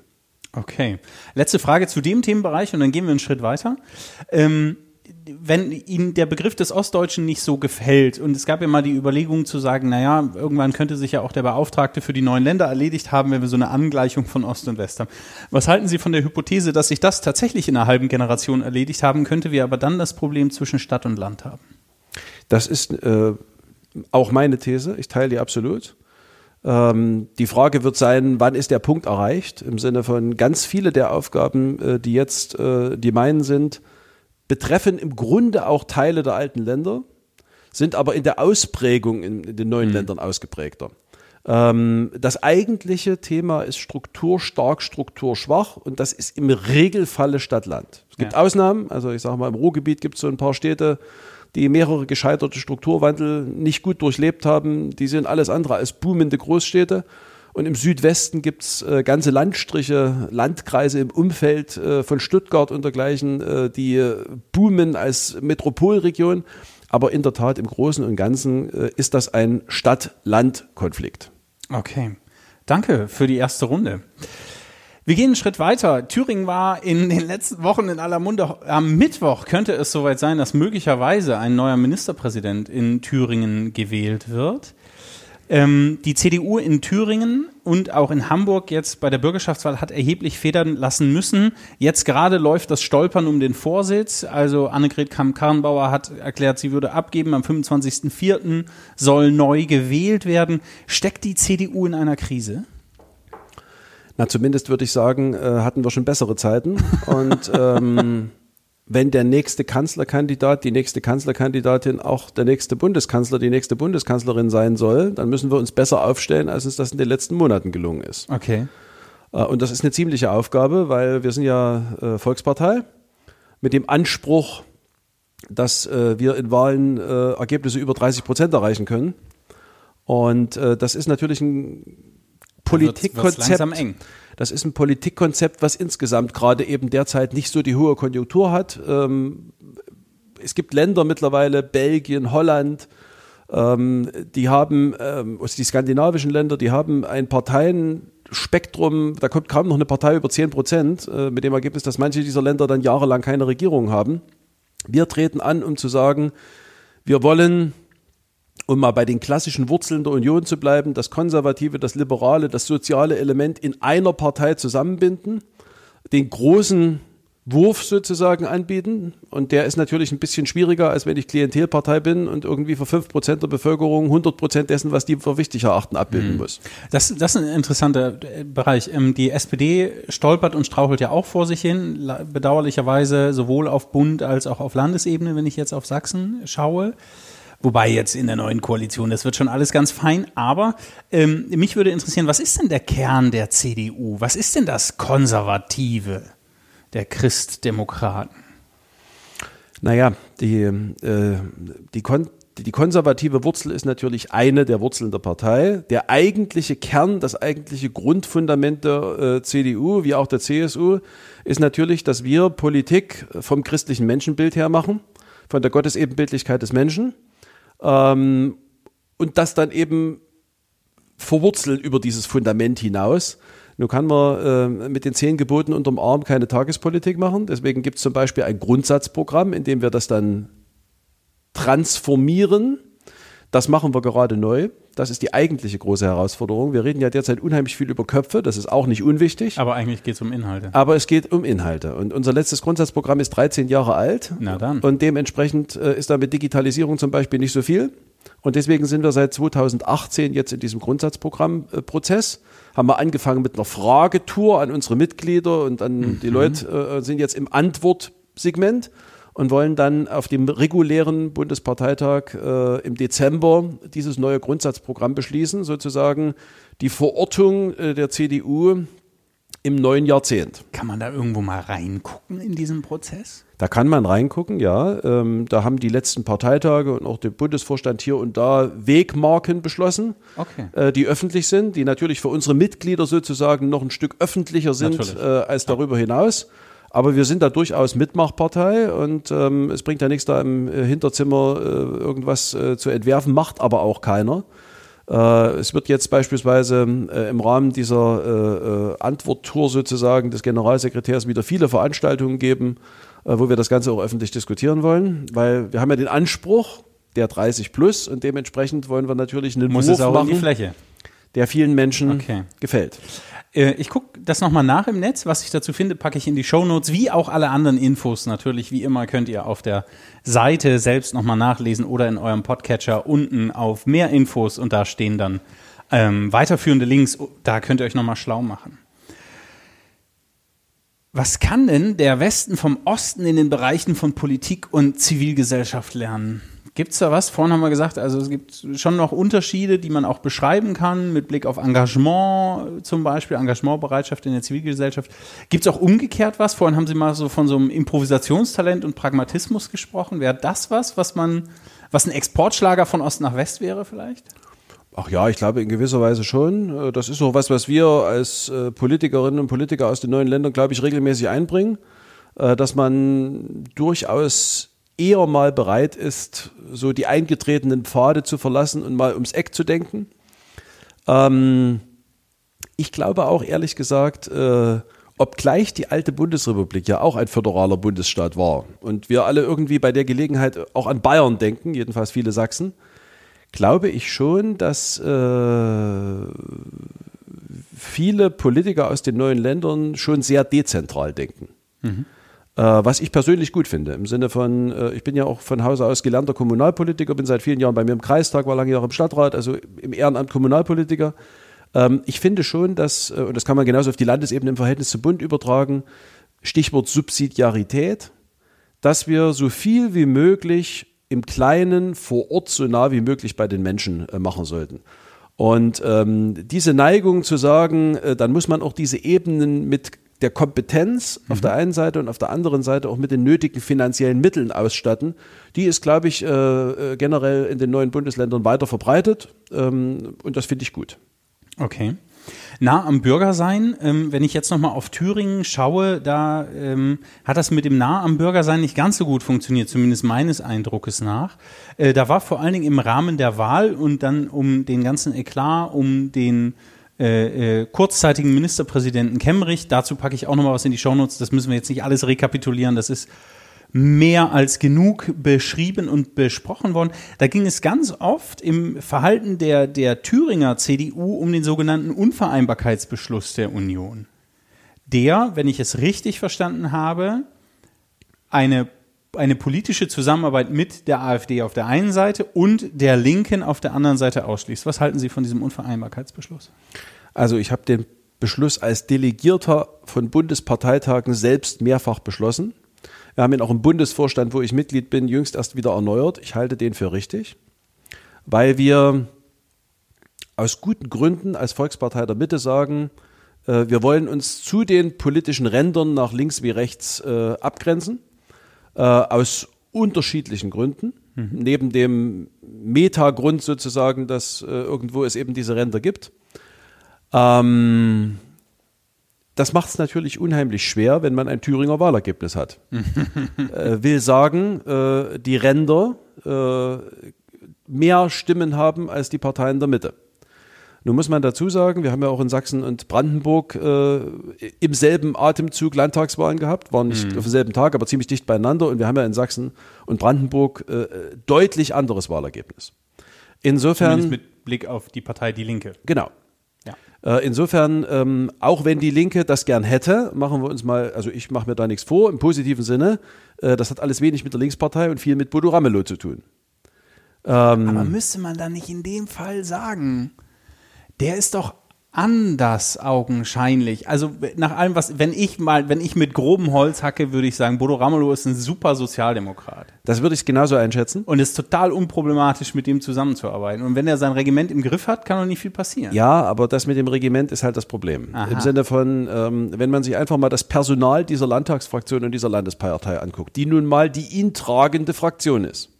Okay. Letzte Frage zu dem Themenbereich und dann gehen wir einen Schritt weiter. Ähm, wenn Ihnen der Begriff des Ostdeutschen nicht so gefällt, und es gab ja mal die Überlegung zu sagen, naja, irgendwann könnte sich ja auch der Beauftragte für die neuen Länder erledigt haben, wenn wir so eine Angleichung von Ost und West haben. Was halten Sie von der Hypothese, dass sich das tatsächlich in einer halben Generation erledigt haben könnte, wir aber dann das Problem zwischen Stadt und Land haben? Das ist äh, auch meine These, ich teile die absolut. Ähm, die Frage wird sein, wann ist der Punkt erreicht? Im Sinne von ganz viele der Aufgaben, äh, die jetzt äh, die meinen sind, betreffen im Grunde auch Teile der alten Länder, sind aber in der Ausprägung in, in den neuen mhm. Ländern ausgeprägter. Ähm, das eigentliche Thema ist strukturstark, strukturschwach und das ist im Regelfalle Stadt-Land. Es gibt ja. Ausnahmen, also ich sage mal, im Ruhrgebiet gibt es so ein paar Städte, die mehrere gescheiterte Strukturwandel nicht gut durchlebt haben. Die sind alles andere als boomende Großstädte. Und im Südwesten gibt es äh, ganze Landstriche, Landkreise im Umfeld äh, von Stuttgart und dergleichen, äh, die boomen als Metropolregion. Aber in der Tat, im Großen und Ganzen äh, ist das ein Stadt-Land-Konflikt. Okay. Danke für die erste Runde. Wir gehen einen Schritt weiter. Thüringen war in den letzten Wochen in aller Munde. Am Mittwoch könnte es soweit sein, dass möglicherweise ein neuer Ministerpräsident in Thüringen gewählt wird. Ähm, die CDU in Thüringen und auch in Hamburg jetzt bei der Bürgerschaftswahl hat erheblich federn lassen müssen. Jetzt gerade läuft das Stolpern um den Vorsitz. Also Annegret Kamm-Karrenbauer hat erklärt, sie würde abgeben. Am 25.04. soll neu gewählt werden. Steckt die CDU in einer Krise? Na, zumindest würde ich sagen, äh, hatten wir schon bessere Zeiten. Und ähm, wenn der nächste Kanzlerkandidat, die nächste Kanzlerkandidatin auch der nächste Bundeskanzler, die nächste Bundeskanzlerin sein soll, dann müssen wir uns besser aufstellen, als uns das in den letzten Monaten gelungen ist. Okay. Äh, und das ist eine ziemliche Aufgabe, weil wir sind ja äh, Volkspartei mit dem Anspruch, dass äh, wir in Wahlen Ergebnisse über 30 Prozent erreichen können. Und das ist natürlich ein Politikkonzept. Das ist ein Politikkonzept, was insgesamt gerade eben derzeit nicht so die hohe Konjunktur hat. Ähm, es gibt Länder mittlerweile, Belgien, Holland, ähm, die haben, ähm, also die skandinavischen Länder, die haben ein Parteienspektrum, da kommt kaum noch eine Partei über 10 Prozent, äh, mit dem Ergebnis, dass manche dieser Länder dann jahrelang keine Regierung haben. Wir treten an, um zu sagen, wir wollen um mal bei den klassischen Wurzeln der Union zu bleiben, das konservative, das liberale, das soziale Element in einer Partei zusammenbinden, den großen Wurf sozusagen anbieten. Und der ist natürlich ein bisschen schwieriger, als wenn ich Klientelpartei bin und irgendwie für 5% der Bevölkerung 100% dessen, was die für wichtig erachten, abbilden mhm. muss. Das, das ist ein interessanter äh, Bereich. Ähm, die SPD stolpert und strauchelt ja auch vor sich hin, bedauerlicherweise sowohl auf Bund als auch auf Landesebene, wenn ich jetzt auf Sachsen schaue. Wobei jetzt in der neuen Koalition, das wird schon alles ganz fein. Aber ähm, mich würde interessieren, was ist denn der Kern der CDU? Was ist denn das Konservative der Christdemokraten? Naja, die, äh, die, kon die konservative Wurzel ist natürlich eine der Wurzeln der Partei. Der eigentliche Kern, das eigentliche Grundfundament der äh, CDU, wie auch der CSU, ist natürlich, dass wir Politik vom christlichen Menschenbild her machen, von der Gottesebenbildlichkeit des Menschen ähm, und das dann eben verwurzeln über dieses Fundament hinaus. Nun kann man äh, mit den zehn Geboten unterm Arm keine Tagespolitik machen. Deswegen gibt es zum Beispiel ein Grundsatzprogramm, in dem wir das dann transformieren. Das machen wir gerade neu. Das ist die eigentliche große Herausforderung. Wir reden ja derzeit unheimlich viel über Köpfe, das ist auch nicht unwichtig. Aber eigentlich geht es um Inhalte. Aber es geht um Inhalte. Und unser letztes Grundsatzprogramm ist 13 Jahre alt. Na dann. Und dementsprechend äh, ist da mit Digitalisierung zum Beispiel nicht so viel. Und deswegen sind wir seit 2018 jetzt in diesem Grundsatzprogrammprozess. Äh, haben wir angefangen mit einer Fragetour an unsere Mitglieder und an mhm. die Leute äh, sind jetzt im Antwortsegment und wollen dann auf dem regulären Bundesparteitag äh, im Dezember dieses neue Grundsatzprogramm beschließen, sozusagen die Verortung äh, der CDU im neuen Jahrzehnt. Kann man da irgendwo mal reingucken in diesen Prozess? Da kann man reingucken, ja. Ähm, da haben die letzten Parteitage und auch der Bundesvorstand hier und da Wegmarken beschlossen, okay. äh, die öffentlich sind, die natürlich für unsere Mitglieder sozusagen noch ein Stück öffentlicher sind äh, als darüber hinaus. Aber wir sind da durchaus Mitmachpartei und ähm, es bringt ja nichts, da im äh, Hinterzimmer äh, irgendwas äh, zu entwerfen, macht aber auch keiner. Äh, es wird jetzt beispielsweise äh, im Rahmen dieser äh, äh, Antworttour sozusagen des Generalsekretärs wieder viele Veranstaltungen geben, äh, wo wir das Ganze auch öffentlich diskutieren wollen, weil wir haben ja den Anspruch der 30 plus und dementsprechend wollen wir natürlich einen Muss Wurf es auch machen, in die Fläche. der vielen Menschen okay. gefällt. Äh, ich gucke das nochmal nach im Netz. Was ich dazu finde, packe ich in die Show Notes, wie auch alle anderen Infos natürlich. Wie immer könnt ihr auf der Seite selbst nochmal nachlesen oder in eurem Podcatcher unten auf mehr Infos und da stehen dann Ähm, weiterführende Links, oh, da könnt ihr euch nochmal schlau machen. Was kann denn der Westen vom Osten in den Bereichen von Politik und Zivilgesellschaft lernen? Gibt es da was? Vorhin haben wir gesagt, also es gibt schon noch Unterschiede, die man auch beschreiben kann, mit Blick auf Engagement zum Beispiel, Engagementbereitschaft in der Zivilgesellschaft. Gibt es auch umgekehrt was? Vorhin haben Sie mal so von so einem Improvisationstalent und Pragmatismus gesprochen. Wäre das was, was man, was ein Exportschlager von Ost nach West wäre vielleicht? Ach ja, ich glaube in gewisser Weise schon. Äh, das ist auch was, was wir als äh, Politikerinnen und Politiker aus den neuen Ländern, glaube ich, regelmäßig einbringen, äh, dass man durchaus eher mal bereit ist, so die eingetretenen Pfade zu verlassen und mal ums Eck zu denken. Ähm, ich glaube auch ehrlich gesagt, äh, obgleich die alte Bundesrepublik ja auch ein föderaler Bundesstaat war und wir alle irgendwie bei der Gelegenheit auch an Bayern denken, jedenfalls viele Sachsen, glaube ich schon, dass äh, viele Politiker aus den neuen Ländern schon sehr dezentral denken. Mhm. Äh, was ich persönlich gut finde, im Sinne von, äh, ich bin ja auch von Hause aus gelernter Kommunalpolitiker, bin seit vielen Jahren bei mir im Kreistag, war lange Jahre im Stadtrat, also im Ehrenamt Kommunalpolitiker. Ähm, ich finde schon, dass, äh, und das kann man genauso auf die Landesebene im Verhältnis zum Bund übertragen, Stichwort Subsidiarität, dass wir so viel wie möglich im Kleinen vor Ort so nah wie möglich bei den Menschen machen sollten. Und ähm, diese Neigung zu sagen, äh, dann muss man auch diese Ebenen mit der Kompetenz auf der mhm. einen Seite und auf der anderen Seite auch mit den nötigen finanziellen Mitteln ausstatten. Die ist, glaube ich, äh, äh, generell in den neuen Bundesländern weiter verbreitet ähm, und das finde ich gut. Okay. Nah am Bürger sein, ähm, wenn ich jetzt nochmal auf Thüringen schaue, da ähm, hat das mit dem Nah am Bürger sein nicht ganz so gut funktioniert, zumindest meines Eindruckes nach. Äh, da war vor allen Dingen im Rahmen der Wahl und dann um den ganzen Eklat, um den äh, äh, kurzzeitigen Ministerpräsidenten Kemmerich. Dazu packe ich auch nochmal was in die Shownotes. Das müssen wir jetzt nicht alles rekapitulieren. Das ist mehr als genug beschrieben und besprochen worden. Da ging es ganz oft im Verhalten der, der Thüringer CDU um den sogenannten Unvereinbarkeitsbeschluss der Union. Der, wenn ich es richtig verstanden habe, eine, eine politische Zusammenarbeit mit der AfD auf der einen Seite und der Linken auf der anderen Seite ausschließt. Was halten Sie von diesem Unvereinbarkeitsbeschluss? Also ich habe den Beschluss als Delegierter von Bundesparteitagen selbst mehrfach beschlossen. Wir haben ihn auch im Bundesvorstand, wo ich Mitglied bin, jüngst erst wieder erneuert. Ich halte den für richtig, weil wir aus guten Gründen als Volkspartei der Mitte sagen, äh, wir wollen uns zu den politischen Rändern nach links wie rechts äh, abgrenzen, äh, aus unterschiedlichen Gründen. Mhm. Neben dem Metagrund sozusagen, dass irgendwo es eben diese Ränder gibt. Ähm, das macht es natürlich unheimlich schwer, wenn man ein Thüringer Wahlergebnis hat. äh, will sagen, äh, die Ränder äh, mehr Stimmen haben als die Parteien der Mitte. Nun muss man dazu sagen, wir haben ja auch in Sachsen und Brandenburg äh, im selben Atemzug Landtagswahlen gehabt, waren nicht mhm. auf demselben Tag, aber ziemlich dicht beieinander. Und wir haben ja in Sachsen und Brandenburg äh, deutlich anderes Wahlergebnis. Insofern. Zumindest mit Blick auf die Partei Die Linke. Genau. Äh, insofern, ähm, auch wenn die Linke das gern hätte, machen wir uns mal, also ich mache mir da nichts vor, im positiven Sinne, äh, das hat alles wenig mit der Linkspartei und viel mit Bodo Ramelow zu tun. Ähm, Aber müsste man da nicht in dem Fall sagen, der ist doch anders augenscheinlich. Also nach allem, was, wenn ich mal, wenn ich mit grobem Holz hacke, würde ich sagen, Bodo Ramelow ist ein super Sozialdemokrat. Das würde ich genauso einschätzen. Und es ist total unproblematisch, mit dem zusammenzuarbeiten. Und wenn er sein Regiment im Griff hat, kann doch nicht viel passieren. Ja, aber das mit dem Regiment ist halt das Problem. Aha. Im Sinne von, ähm, wenn man sich einfach mal das Personal dieser Landtagsfraktion und dieser Landespartei anguckt, die nun mal die ihn tragende Fraktion ist,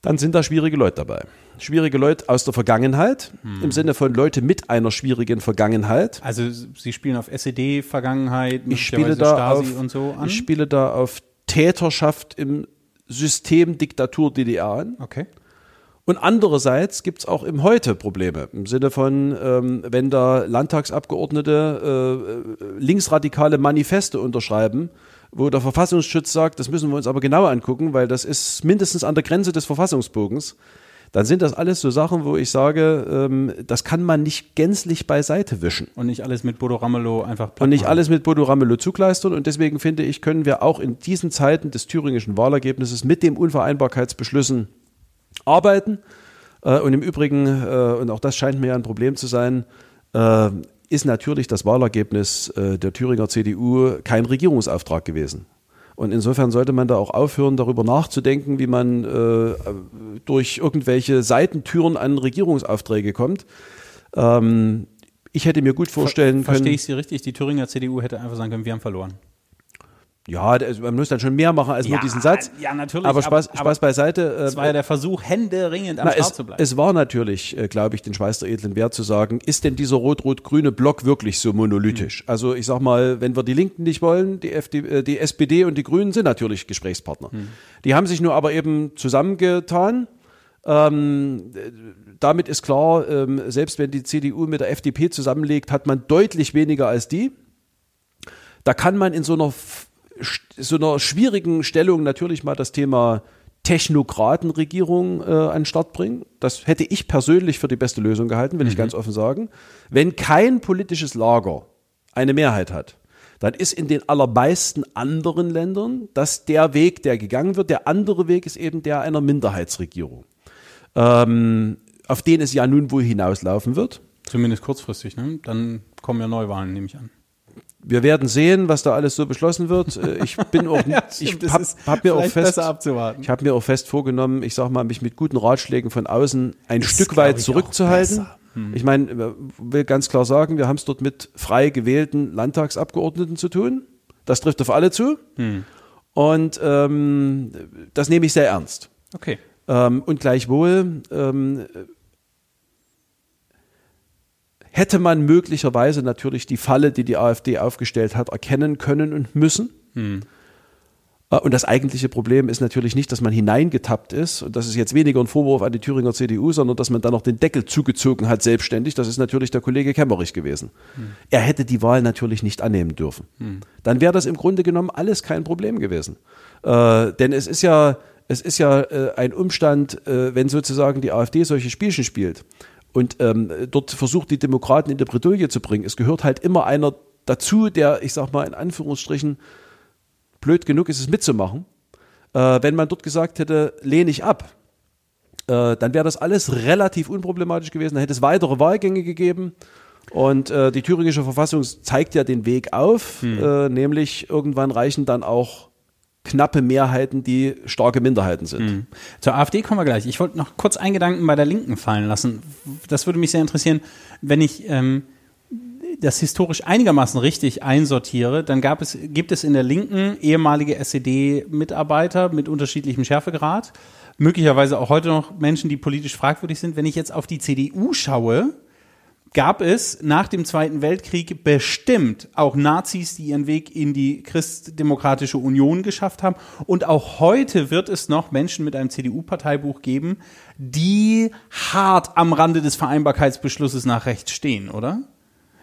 dann sind da schwierige Leute dabei schwierige Leute aus der Vergangenheit, hm. im Sinne von Leute mit einer schwierigen Vergangenheit. Also Sie spielen auf SED-Vergangenheit, ich spiele da auf, so Ich spiele da auf Täterschaft im System Diktatur DDR an. Okay. Und andererseits gibt es auch im Heute Probleme. Im Sinne von, ähm, wenn da Landtagsabgeordnete äh, linksradikale Manifeste unterschreiben, wo der Verfassungsschutz sagt, das müssen wir uns aber genauer angucken, weil das ist mindestens an der Grenze des Verfassungsbogens dann sind das alles so Sachen, wo ich sage, ähm, das kann man nicht gänzlich beiseite wischen. Und nicht alles mit Bodo Ramelow einfach Und nicht alles mit Bodo Ramelow zugleistern. Und deswegen finde ich, können wir auch in diesen Zeiten des thüringischen Wahlergebnisses mit dem Unvereinbarkeitsbeschlüssen arbeiten. Äh, und im Übrigen, äh, und auch das scheint mir ja ein Problem zu sein, äh, ist natürlich das Wahlergebnis äh, der Thüringer CDU kein Regierungsauftrag gewesen. Und insofern sollte man da auch aufhören, darüber nachzudenken, wie man äh, durch irgendwelche Seitentüren an Regierungsaufträge kommt. Ähm, ich hätte mir gut vorstellen Ver Verstehe können. ich Sie richtig? Die Thüringer CDU hätte einfach sagen können, wir haben verloren. Ja, man muss dann schon mehr machen als nur Ja, diesen Satz. ja, natürlich, Aber Spaß, aber- Spaß beiseite. äh, Das war ja der Versuch, händeringend am Na, Start es, zu bleiben. es war natürlich, äh, glaube ich, den Schweiß der edlen Wert zu sagen, ist denn dieser rot-rot-grüne Block wirklich so monolithisch? Hm. Also ich sag mal, wenn wir die Linken nicht wollen, die, FD, äh, die SPD und die Grünen sind natürlich Gesprächspartner. Hm. Die haben sich nur aber eben zusammengetan. Ähm, äh, damit ist klar, ähm, selbst wenn die CDU mit der FDP zusammenlegt, hat man deutlich weniger als die. Da kann man in so einer, so einer schwierigen Stellung natürlich mal das Thema Technokratenregierung äh, an den Start bringen. Das hätte ich persönlich für die beste Lösung gehalten, will ich ganz offen sagen. Wenn kein politisches Lager eine Mehrheit hat, dann ist in den allermeisten anderen Ländern das der Weg, der gegangen wird. Der andere Weg ist eben der einer Minderheitsregierung, ähm, auf den es ja nun wohl hinauslaufen wird. Zumindest kurzfristig, ne? Dann kommen ja Neuwahlen, nehme ich an. Wir werden sehen, was da alles so beschlossen wird. Äh, Ich bin auch, ich das hab, ist hab mir auch fest, ich habe mir auch fest vorgenommen, ich sag mal, mich mit guten Ratschlägen von außen ein Ist, Stück weit ich, zurückzuhalten. Hm. Ich meine, äh, will ganz klar sagen, wir haben es dort mit frei gewählten Landtagsabgeordneten zu tun. Das trifft auf alle zu. Hm. Und ähm, das nehme ich sehr ernst. Okay. Ähm, und gleichwohl ähm, hätte man möglicherweise natürlich die Falle, die die AfD aufgestellt hat, erkennen können und müssen. Äh, Und das eigentliche Problem ist natürlich nicht, dass man hineingetappt ist. Und das ist jetzt weniger ein Vorwurf an die Thüringer CDU, sondern dass man dann noch den Deckel zugezogen hat selbstständig. Das ist natürlich der Kollege Kemmerich gewesen. Er hätte die Wahl natürlich nicht annehmen dürfen. Dann wäre das im Grunde genommen alles kein Problem gewesen. Äh, denn es ist ja, es ist ja äh, ein Umstand, äh, wenn sozusagen die AfD solche Spielchen spielt und ähm, dort versucht, die Demokraten in die Bredouille zu bringen. Es gehört halt immer einer dazu, der, ich sag mal in Anführungsstrichen, blöd genug ist, es mitzumachen. Äh, wenn man dort gesagt hätte, lehne ich ab, äh, dann wäre das alles relativ unproblematisch gewesen. Dann hätte es weitere Wahlgänge gegeben. Und äh, die thüringische Verfassung zeigt ja den Weg auf, äh, nämlich irgendwann reichen dann auch knappe Mehrheiten, die starke Minderheiten sind. Zur AfD kommen wir gleich. Ich wollte noch kurz einen Gedanken bei der Linken fallen lassen. Das würde mich sehr interessieren, wenn ich ähm, das historisch einigermaßen richtig einsortiere, dann gab es, gibt es in der Linken ehemalige SED-Mitarbeiter mit unterschiedlichem Schärfegrad, möglicherweise auch heute noch Menschen, die politisch fragwürdig sind. Wenn ich jetzt auf die CDU schaue, gab es nach dem Zweiten Weltkrieg bestimmt auch Nazis, die ihren Weg in die Christdemokratische Union geschafft haben. Und auch heute wird es noch Menschen mit einem CDU-Parteibuch geben, die hart am Rande des Vereinbarkeitsbeschlusses nach rechts stehen, oder?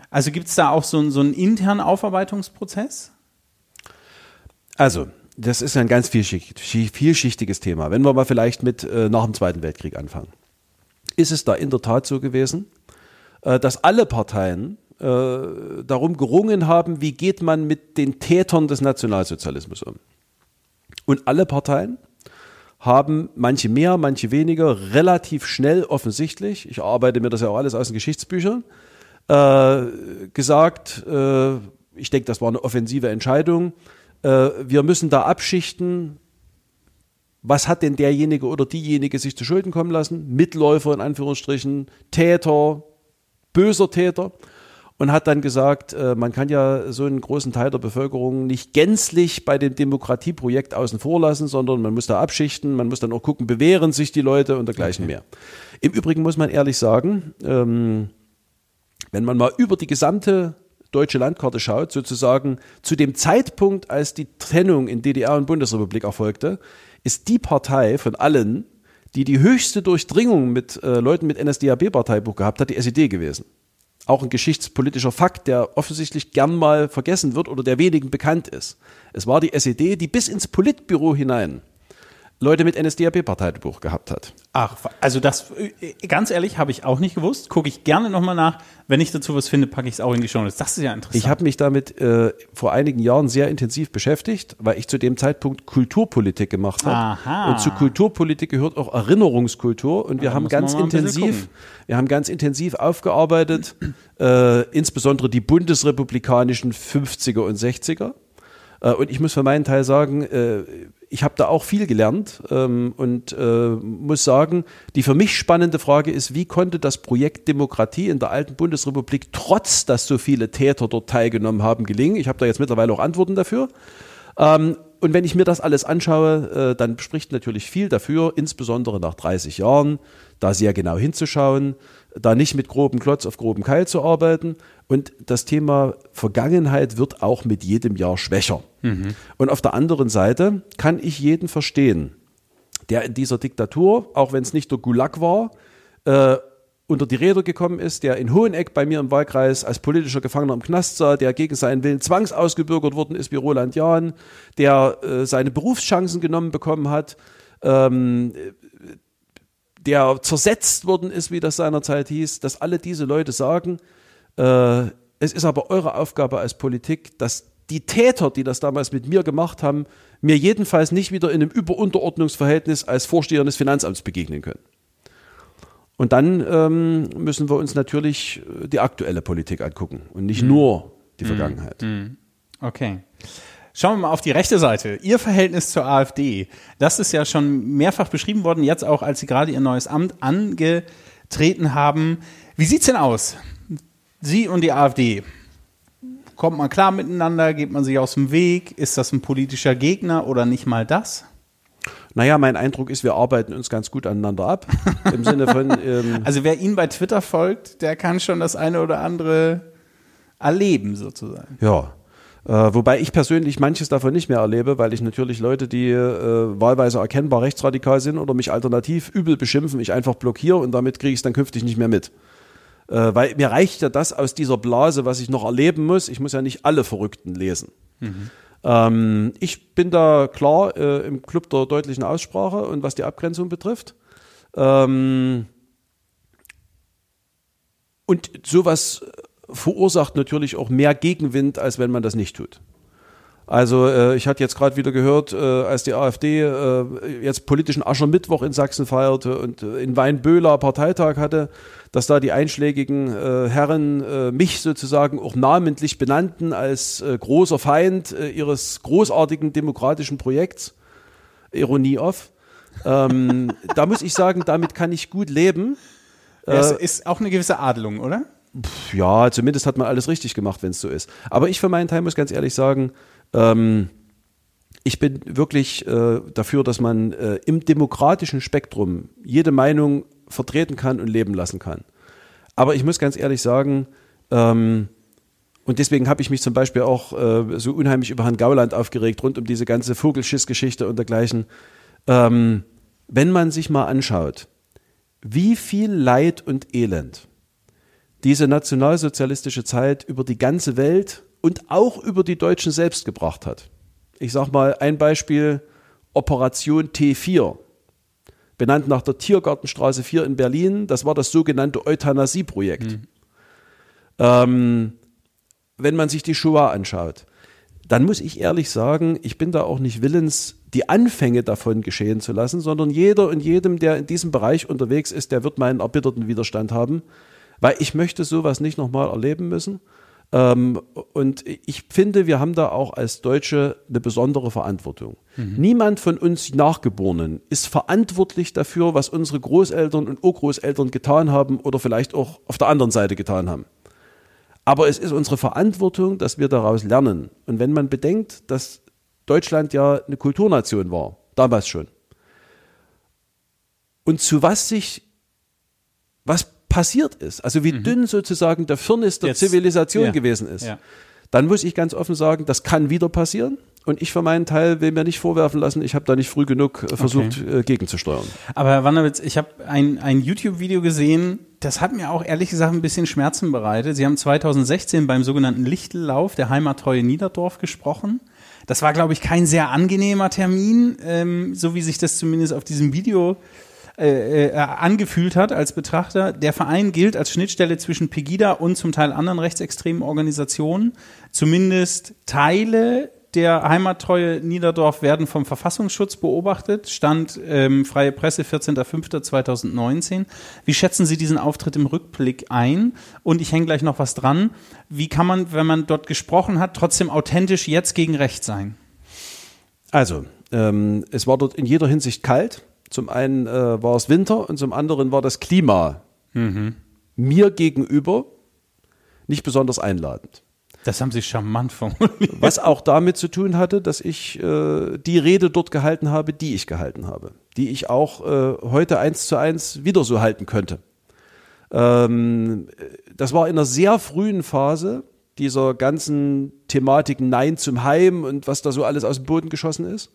Also gibt es da auch so, einen- so einen internen Aufarbeitungsprozess? Also, das ist ein ganz vielschicht, vielschichtiges Thema. Wenn wir mal vielleicht mit äh, nach dem Zweiten Weltkrieg anfangen. Ist es da in der Tat so gewesen, dass alle Parteien äh, darum gerungen haben, wie geht man mit den Tätern des Nationalsozialismus um? Und alle Parteien haben manche mehr, manche weniger, relativ schnell offensichtlich, ich arbeite mir das ja auch alles aus den Geschichtsbüchern, äh, gesagt, äh, ich denke, das war eine offensive Entscheidung, äh, wir müssen da abschichten, was hat denn derjenige oder diejenige sich zu Schulden kommen lassen? Mitläufer in Anführungsstrichen, Täter, böser Täter. Und hat dann gesagt, äh, man kann ja so einen großen Teil der Bevölkerung nicht gänzlich bei dem Demokratieprojekt außen vor lassen, sondern man muss da abschichten, man muss dann auch gucken, bewähren sich die Leute und dergleichen mehr. Im Übrigen muss man ehrlich sagen, ähm, wenn man mal über die gesamte deutsche Landkarte schaut, sozusagen zu dem Zeitpunkt, als die Trennung in DDR und Bundesrepublik erfolgte, ist die Partei von allen, die die höchste Durchdringung mit äh, Leuten mit NSDAP-Parteibuch gehabt hat, die SED gewesen. Auch ein geschichtspolitischer Fakt, der offensichtlich gern mal vergessen wird oder der wenigen bekannt ist. Es war die SED, die bis ins Politbüro hinein Leute mit NSDAP-Parteibuch gehabt hat. Ach, also das, äh, ganz ehrlich, habe ich auch nicht gewusst. Gucke ich gerne nochmal nach. Wenn ich dazu was finde, packe ich es auch in die Show. Das ist ja interessant. Ich habe mich damit äh, vor einigen Jahren sehr intensiv beschäftigt, weil ich zu dem Zeitpunkt Kulturpolitik gemacht habe. Und zu Kulturpolitik gehört auch Erinnerungskultur. Und wir haben ganz intensiv, wir haben ganz intensiv aufgearbeitet, äh, insbesondere die bundesrepublikanischen 50er und 60er. Äh, und ich muss für meinen Teil sagen, äh, ich habe da auch viel gelernt ähm, und äh, muss sagen, die für mich spannende Frage ist, wie konnte das Projekt Demokratie in der alten Bundesrepublik, trotz dass so viele Täter dort teilgenommen haben, gelingen? Ich habe da jetzt mittlerweile auch Antworten dafür. Ähm, und wenn ich mir das alles anschaue, äh, dann spricht natürlich viel dafür, insbesondere nach 30 Jahren, da sehr genau hinzuschauen, da nicht mit groben Klotz auf groben Keil zu arbeiten. Und das Thema Vergangenheit wird auch mit jedem Jahr schwächer. Mhm. Und auf der anderen Seite kann ich jeden verstehen, der in dieser Diktatur, auch wenn es nicht der Gulag war, äh, unter die Räder gekommen ist, der in Hoheneck bei mir im Wahlkreis als politischer Gefangener im Knast sah, der gegen seinen Willen zwangsausgebürgert worden ist wie Roland Jahn, der äh, seine Berufschancen genommen bekommen hat, ähm, der zersetzt worden ist, wie das seinerzeit hieß, dass alle diese Leute sagen, äh, es ist aber eure Aufgabe als Politik, dass die Täter, die das damals mit mir gemacht haben, mir jedenfalls nicht wieder in einem Überunterordnungsverhältnis als Vorsteher des Finanzamts begegnen können. Und dann ähm, müssen wir uns natürlich die aktuelle Politik angucken und nicht mhm. nur die Vergangenheit. Mhm. Okay. Schauen wir mal auf die rechte Seite. Ihr Verhältnis zur AfD. Das ist ja schon mehrfach beschrieben worden, jetzt auch, als Sie gerade Ihr neues Amt angetreten haben. Wie sieht's denn aus? Sie und die AfD. Kommt man klar miteinander? Geht man sich aus dem Weg? Ist das ein politischer Gegner oder nicht mal das? Naja, mein Eindruck ist, wir arbeiten uns ganz gut aneinander ab. Im Sinne von. Ähm also, wer Ihnen bei Twitter folgt, der kann schon das eine oder andere erleben, sozusagen. Ja. Äh, wobei ich persönlich manches davon nicht mehr erlebe, weil ich natürlich Leute, die äh, wahlweise erkennbar rechtsradikal sind oder mich alternativ übel beschimpfen, ich einfach blockiere und damit kriege ich es dann künftig nicht mehr mit. Äh, weil mir reicht ja das aus dieser Blase, was ich noch erleben muss. Ich muss ja nicht alle Verrückten lesen. Mhm. Ähm, ich bin da klar äh, im Club der deutlichen Aussprache und was die Abgrenzung betrifft. Ähm, und sowas verursacht natürlich auch mehr Gegenwind, als wenn man das nicht tut. Also äh, ich hatte jetzt gerade wieder gehört, äh, als die AfD äh, jetzt politischen Aschermittwoch in Sachsen feierte und äh, in Weinböhler Parteitag hatte, dass da die einschlägigen äh, Herren äh, mich sozusagen auch namentlich benannten als großer Feind ihres großartigen demokratischen Projekts. Ironie off. Ähm, da muss ich sagen, damit kann ich gut leben. Ja, es ist auch eine gewisse Adelung, oder? Ja, zumindest hat man alles richtig gemacht, wenn es so ist. Aber ich für meinen Teil muss ganz ehrlich sagen, ähm, ich bin wirklich äh, dafür, dass man äh, im demokratischen Spektrum jede Meinung vertreten kann und leben lassen kann. Aber ich muss ganz ehrlich sagen, ähm, und deswegen habe ich mich zum Beispiel auch äh, so unheimlich über Herrn Gauland aufgeregt, rund um diese ganze Vogelschiss-Geschichte und dergleichen. Ähm, wenn man sich mal anschaut, wie viel Leid und Elend diese nationalsozialistische Zeit über die ganze Welt und auch über die Deutschen selbst gebracht hat. Ich sage mal ein Beispiel, Operation T4, benannt nach der Tiergartenstraße 4 in Berlin. Das war das sogenannte Euthanasie-Projekt. Mhm. Ähm, wenn man sich die Shoah anschaut, dann muss ich ehrlich sagen, ich bin da auch nicht willens, die Anfänge davon geschehen zu lassen, sondern jeder und jedem, der in diesem Bereich unterwegs ist, der wird meinen erbitterten Widerstand haben weil ich möchte sowas nicht nochmal erleben müssen. Ähm, und ich finde, wir haben da auch als Deutsche eine besondere Verantwortung. Mhm. Niemand von uns Nachgeborenen ist verantwortlich dafür, was unsere Großeltern und Urgroßeltern getan haben oder vielleicht auch auf der anderen Seite getan haben. Aber es ist unsere Verantwortung, dass wir daraus lernen. Und wenn man bedenkt, dass Deutschland ja eine Kulturnation war, damals schon, und zu was sich, was passiert ist, also wie mhm. dünn sozusagen der Firnis der Jetzt, Zivilisation ja. gewesen ist, ja. dann muss ich ganz offen sagen, das kann wieder passieren. Und ich für meinen Teil will mir nicht vorwerfen lassen, ich habe da nicht früh genug äh, versucht, okay. äh, gegenzusteuern. Aber Herr Wanderwitz, ich habe ein, ein YouTube-Video gesehen, das hat mir auch ehrlich gesagt ein bisschen Schmerzen bereitet. Sie haben 2016 beim sogenannten Lichtellauf der Heimattreue Niederdorf gesprochen. Das war, glaube ich, kein sehr angenehmer Termin, ähm, so wie sich das zumindest auf diesem Video äh, äh, angefühlt hat als Betrachter. Der Verein gilt als Schnittstelle zwischen Pegida und zum Teil anderen rechtsextremen Organisationen. Zumindest Teile der Heimattreue Niederdorf werden vom Verfassungsschutz beobachtet. Stand ähm, Freie Presse 14.05.2019. Wie schätzen Sie diesen Auftritt im Rückblick ein? Und ich hänge gleich noch was dran. Wie kann man, wenn man dort gesprochen hat, trotzdem authentisch jetzt gegen Recht sein? Also, ähm, es war dort in jeder Hinsicht kalt. Zum einen äh, war es Winter und zum anderen war das Klima mhm. mir gegenüber nicht besonders einladend. Das haben Sie charmant formuliert. Was auch damit zu tun hatte, dass ich äh, die Rede dort gehalten habe, die ich gehalten habe, die ich auch äh, heute eins zu eins wieder so halten könnte. Ähm, das war in einer sehr frühen Phase dieser ganzen Thematik Nein zum Heim und was da so alles aus dem Boden geschossen ist.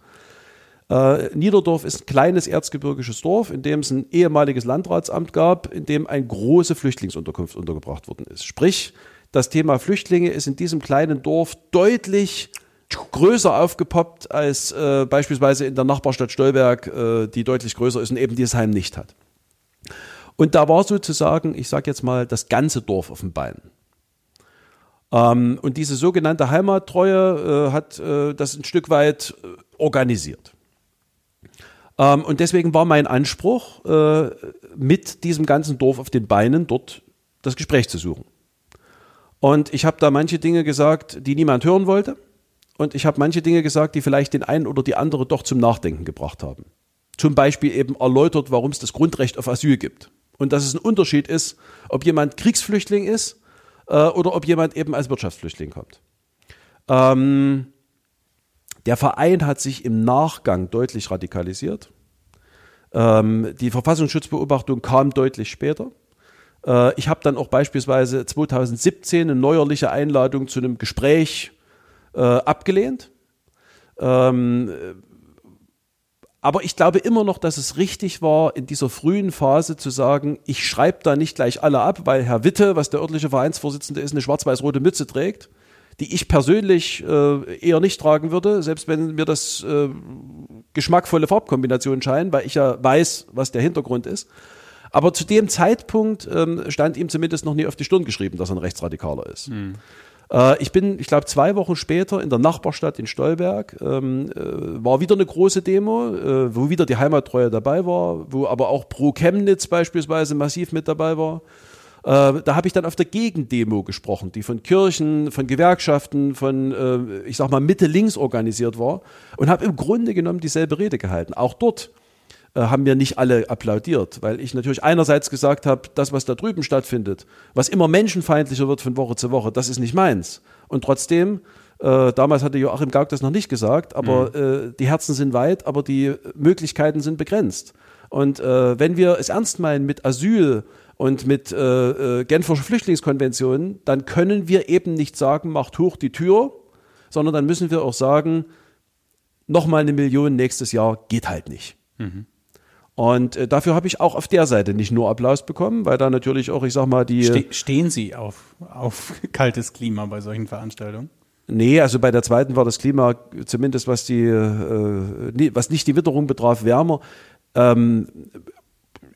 Äh, Niederdorf ist ein kleines erzgebirgisches Dorf, in dem es ein ehemaliges Landratsamt gab, in dem eine große Flüchtlingsunterkunft untergebracht worden ist. Sprich, das Thema Flüchtlinge ist in diesem kleinen Dorf deutlich größer aufgepoppt als äh, beispielsweise in der Nachbarstadt Stolberg, äh, die deutlich größer ist und eben dieses Heim nicht hat. Und da war sozusagen, ich sage jetzt mal, das ganze Dorf auf dem Bein. Ähm, und diese sogenannte Heimattreue äh, hat äh, das ein Stück weit äh, organisiert. Ähm, und deswegen war mein Anspruch, äh, mit diesem ganzen Dorf auf den Beinen dort das Gespräch zu suchen. Und ich habe da manche Dinge gesagt, die niemand hören wollte. Und ich habe manche Dinge gesagt, die vielleicht den einen oder die andere doch zum Nachdenken gebracht haben. Zum Beispiel eben erläutert, warum es das Grundrecht auf Asyl gibt. Und dass es ein Unterschied ist, ob jemand Kriegsflüchtling ist äh, oder ob jemand eben als Wirtschaftsflüchtling kommt. Ähm, der Verein hat sich im Nachgang deutlich radikalisiert. Ähm, die Verfassungsschutzbeobachtung kam deutlich später. Äh, ich habe dann auch beispielsweise 2017 eine neuerliche Einladung zu einem Gespräch äh, abgelehnt. Ähm, aber ich glaube immer noch, dass es richtig war, in dieser frühen Phase zu sagen, ich schreibe da nicht gleich alle ab, weil Herr Witte, was der örtliche Vereinsvorsitzende ist, eine schwarz-weiß-rote Mütze trägt die ich persönlich äh, eher nicht tragen würde, selbst wenn mir das äh, geschmackvolle Farbkombinationen scheinen, weil ich ja weiß, was der Hintergrund ist. Aber zu dem Zeitpunkt ähm, stand ihm zumindest noch nie auf die Stirn geschrieben, dass er ein Rechtsradikaler ist. Mhm. Äh, ich bin, ich glaube, zwei Wochen später in der Nachbarstadt in Stolberg, ähm, äh, war wieder eine große Demo, äh, wo wieder die Heimattreue dabei war, wo aber auch Pro Chemnitz beispielsweise massiv mit dabei war. Äh, da habe ich dann auf der Gegendemo gesprochen, die von Kirchen, von Gewerkschaften, von, äh, ich sag mal, Mitte-Links organisiert war und habe im Grunde genommen dieselbe Rede gehalten. Auch dort äh, haben mir nicht alle applaudiert, weil ich natürlich einerseits gesagt habe, das, was da drüben stattfindet, was immer menschenfeindlicher wird von Woche zu Woche, das ist nicht meins. Und trotzdem äh, damals hatte Joachim Gauck das noch nicht gesagt, aber mhm. äh, die Herzen sind weit, aber die Möglichkeiten sind begrenzt. Und äh, wenn wir es ernst meinen mit Asyl, und mit äh, äh, Genfer Flüchtlingskonventionen, dann können wir eben nicht sagen, macht hoch die Tür, sondern dann müssen wir auch sagen, nochmal eine Million nächstes Jahr geht halt nicht. Mhm. Und äh, dafür habe ich auch auf der Seite nicht nur Applaus bekommen, weil da natürlich auch, ich sag mal, die. Ste stehen Sie auf, auf kaltes Klima bei solchen Veranstaltungen? Nee, also bei der zweiten war das Klima zumindest was die, äh, was nicht die Witterung betraf, wärmer. Ähm,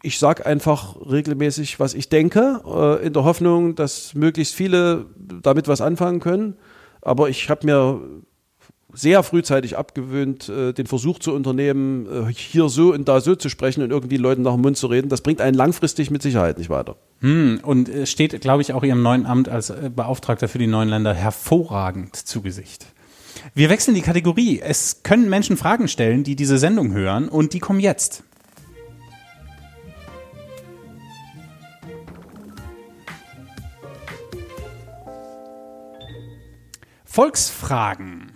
ich sage einfach regelmäßig, was ich denke, äh, in der Hoffnung, dass möglichst viele damit was anfangen können. Aber ich habe mir sehr frühzeitig abgewöhnt, äh, den Versuch zu unternehmen, äh, hier so und da so zu sprechen und irgendwie Leuten nach dem Mund zu reden. Das bringt einen langfristig mit Sicherheit nicht weiter. Hm, und steht, glaube ich, auch Ihrem neuen Amt als Beauftragter für die neuen Länder hervorragend zu Gesicht. Wir wechseln die Kategorie. Es können Menschen Fragen stellen, die diese Sendung hören und die kommen jetzt. Volksfragen.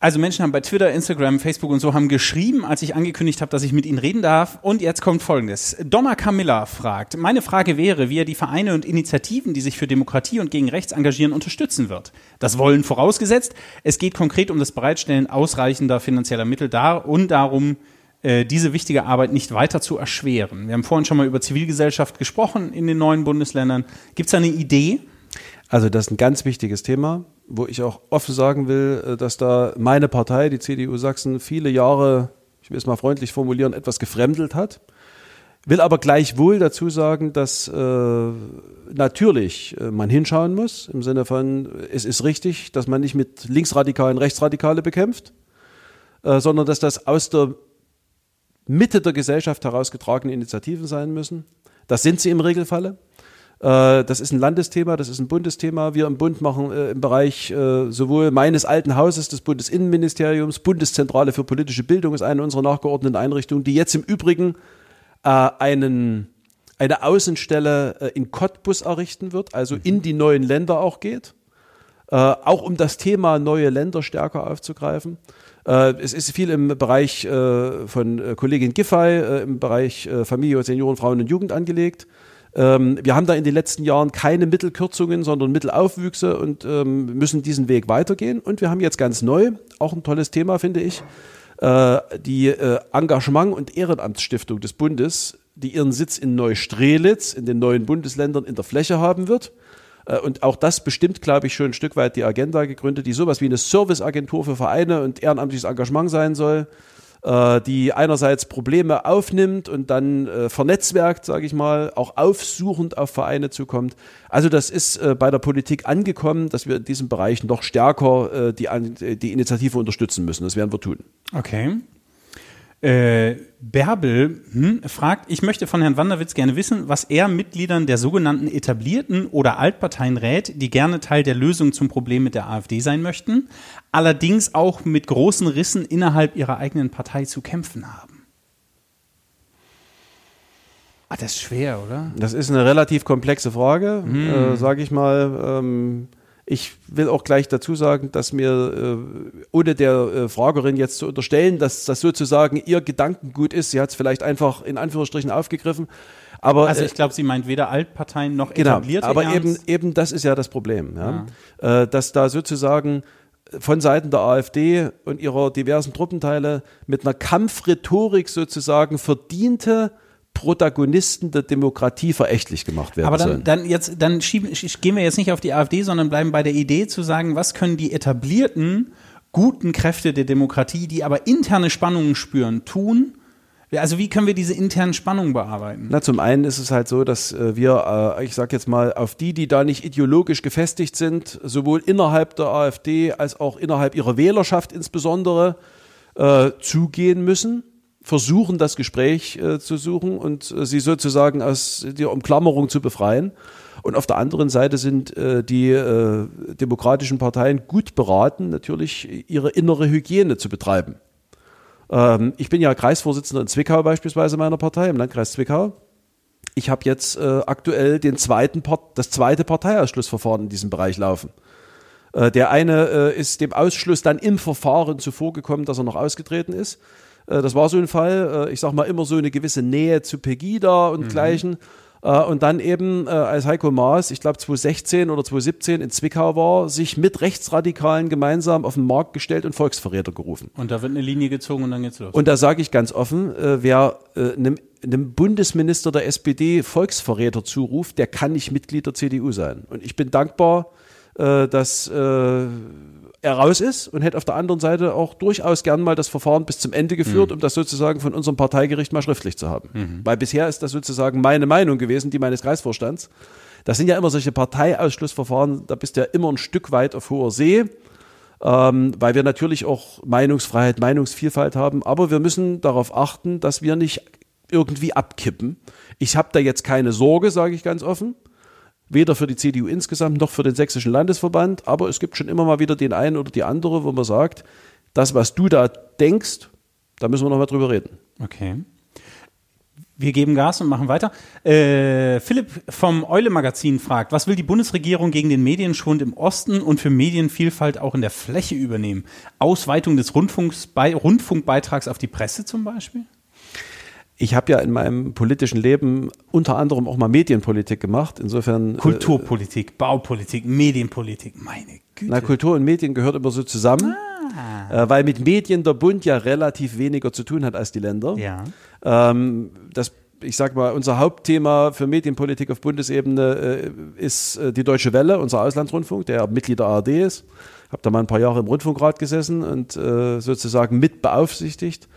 Also Menschen haben bei Twitter, Instagram, Facebook und so haben geschrieben, als ich angekündigt habe, dass ich mit ihnen reden darf. Und jetzt kommt Folgendes. Donna Camilla fragt, meine Frage wäre, wie er die Vereine und Initiativen, die sich für Demokratie und gegen Rechts engagieren, unterstützen wird. Das wollen vorausgesetzt. Es geht konkret um das Bereitstellen ausreichender finanzieller Mittel da und darum, äh, diese wichtige Arbeit nicht weiter zu erschweren. Wir haben vorhin schon mal über Zivilgesellschaft gesprochen in den neuen Bundesländern. Gibt es da eine Idee? Also das ist ein ganz wichtiges Thema. Wo ich auch offen sagen will, äh, dass da meine Partei, die CDU Sachsen, viele Jahre, ich will es mal freundlich formulieren, etwas gefremdelt hat. Will aber gleichwohl dazu sagen, dass äh, natürlich äh, man hinschauen muss, im Sinne von, es ist richtig, dass man nicht mit Linksradikalen Rechtsradikale bekämpft, äh, sondern dass das aus der Mitte der Gesellschaft herausgetragene Initiativen sein müssen. Das sind sie im Regelfalle. Äh, das ist ein Landesthema, das ist ein Bundesthema. Wir im Bund machen äh, im Bereich äh, sowohl meines alten Hauses, des Bundesinnenministeriums, Bundeszentrale für politische Bildung ist eine unserer nachgeordneten Einrichtungen, die jetzt im Übrigen einen, eine Außenstelle in Cottbus errichten wird, also in die neuen Länder auch geht. auch um das Thema neue Länder stärker aufzugreifen. es ist viel im Bereich von Kollegin Giffey, im Bereich Familie, Senioren, Frauen und Jugend angelegt. Ähm, wir haben da in den letzten Jahren keine Mittelkürzungen, sondern Mittelaufwüchse und ähm, müssen diesen Weg weitergehen. Und wir haben jetzt ganz neu, auch ein tolles Thema, finde ich, äh, die äh, Engagement- und Ehrenamtsstiftung des Bundes, die ihren Sitz in Neustrelitz, in den neuen Bundesländern in der Fläche haben wird. Äh, und auch das bestimmt, glaube ich, schon ein Stück weit die Agenda gegründet, die sowas wie eine Serviceagentur für Vereine und ehrenamtliches Engagement sein soll äh, die einerseits Probleme aufnimmt und dann äh, vernetzwerkt, sage ich mal, auch aufsuchend auf Vereine zukommt. Also das ist äh, bei der Politik angekommen, dass wir in diesem Bereich noch stärker äh, die, die Initiative unterstützen müssen. Das werden wir tun. Okay. Äh, Bärbel hm, fragt, ich möchte von Herrn Wanderwitz gerne wissen, was er Mitgliedern der sogenannten etablierten oder Altparteien rät, die gerne Teil der Lösung zum Problem mit der AfD sein möchten, allerdings auch mit großen Rissen innerhalb ihrer eigenen Partei zu kämpfen haben. Ah, das ist schwer, oder? Das ist eine relativ komplexe Frage, hm. äh, sage ich mal. Ähm ich will auch gleich dazu sagen, dass mir, äh, ohne der äh, Fragerin jetzt zu unterstellen, dass das sozusagen ihr Gedankengut ist, sie hat es vielleicht einfach in Anführungsstrichen aufgegriffen. Aber, also ich glaube, sie meint weder Altparteien noch genau, etablierte Aber eben, eben das ist ja das Problem, ja? ja. Äh, dass da sozusagen von Seiten der AfD und ihrer diversen Truppenteile mit einer Kampfrhetorik sozusagen verdiente Protagonisten der Demokratie verächtlich gemacht werden Aber dann, sollen. dann jetzt, dann schieben, gehen wir jetzt nicht auf die AfD, sondern bleiben bei der Idee zu sagen, was können die etablierten guten Kräfte der Demokratie, die aber interne Spannungen spüren, tun? Also wie können wir diese internen Spannungen bearbeiten? Na, zum einen ist es halt so, dass äh, wir, äh, ich sage jetzt mal, auf die, die da nicht ideologisch gefestigt sind, sowohl innerhalb der AfD als auch innerhalb ihrer Wählerschaft insbesondere, äh, zugehen müssen versuchen, das Gespräch äh, zu suchen und äh, sie sozusagen aus der Umklammerung zu befreien. Und auf der anderen Seite sind äh, die demokratischen Parteien gut beraten, natürlich ihre innere Hygiene zu betreiben. Ähm, ich bin ja Kreisvorsitzender in Zwickau beispielsweise meiner Partei, im Landkreis Zwickau. Ich habe jetzt äh, aktuell den zweiten Part, das zweite Parteiausschlussverfahren in diesem Bereich laufen. Äh, der eine äh, ist dem Ausschluss dann im Verfahren zuvorgekommen, dass er noch ausgetreten ist. Äh, das war so ein Fall, äh, ich sag mal, immer so eine gewisse Nähe zu Pegida und mhm. gleichen. Äh, und dann eben, als Heiko Maas, ich glaube 2016 oder 2017 in Zwickau war, sich mit Rechtsradikalen gemeinsam auf den Markt gestellt und Volksverräter gerufen. Und da wird eine Linie gezogen und dann geht's los. Und da sage ich ganz offen, wer einem, einem Bundesminister der SPD Volksverräter zuruft, der kann nicht Mitglied der CDU sein. Und ich bin dankbar, dass er raus ist und hätte auf der anderen Seite auch durchaus gern mal das Verfahren bis zum Ende geführt, mhm. um das sozusagen von unserem Parteigericht mal schriftlich zu haben. Mhm. Weil bisher ist das sozusagen meine Meinung gewesen, die meines Kreisvorstands. Das sind ja immer solche Parteiausschlussverfahren, da bist du ja immer ein Stück weit auf hoher See, ähm, weil wir natürlich auch Meinungsfreiheit, Meinungsvielfalt haben, aber wir müssen darauf achten, dass wir nicht irgendwie abkippen. Ich habe da jetzt keine Sorge, sage ich ganz offen. Weder für die CDU insgesamt noch für den sächsischen Landesverband, aber es gibt schon immer mal wieder den einen oder die andere, wo man sagt, das, was du da denkst, da müssen wir noch mal drüber reden. Okay. Wir geben Gas und machen weiter. Äh, Philipp vom Eule-Magazin fragt, was will die Bundesregierung gegen den Medienschwund im Osten und für Medienvielfalt auch in der Fläche übernehmen? Ausweitung des Rundfunks, Rundfunkbeitrags auf die Presse zum Beispiel? Ich habe ja in meinem politischen Leben unter anderem auch mal Medienpolitik gemacht. Insofern. Äh, Kulturpolitik, äh, Baupolitik, Medienpolitik, meine Güte. Na, Kultur und Medien gehört immer so zusammen. Ah. Äh, weil mit Medien der Bund ja relativ weniger zu tun hat als die Länder. Ja. Ähm, das ich sag mal, unser Hauptthema für Medienpolitik auf Bundesebene äh, ist äh, die Deutsche Welle, unser Auslandsrundfunk, der Mitglied der ARD ist. Habe da mal ein paar Jahre im Rundfunkrat gesessen und äh, sozusagen mit beaufsichtigt.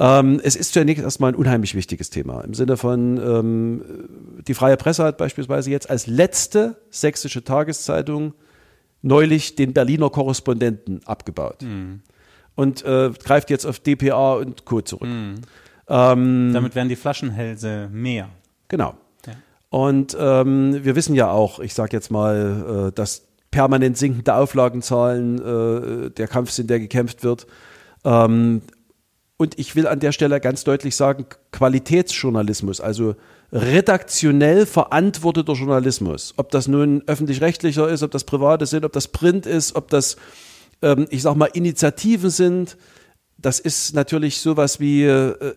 Ähm, es ist zunächst erstmal ein unheimlich wichtiges Thema. Im Sinne von, ähm, die Freie Presse hat beispielsweise jetzt als letzte sächsische Tageszeitung neulich den Berliner Korrespondenten abgebaut. Mhm. Und äh, greift jetzt auf DPA und Co. zurück. Mhm. Ähm, Damit werden die Flaschenhälse mehr. Genau. Ja. Und ähm, wir wissen ja auch, ich sage jetzt mal, äh, dass permanent sinkende Auflagenzahlen äh, der Kampf sind, der gekämpft wird. Ähm, und ich will an der Stelle ganz deutlich sagen, Qualitätsjournalismus, also redaktionell verantworteter Journalismus, ob das nun öffentlich-rechtlicher ist, ob das private sind, ob das Print ist, ob das, ähm, ich sag mal, Initiativen sind, das ist natürlich sowas wie äh,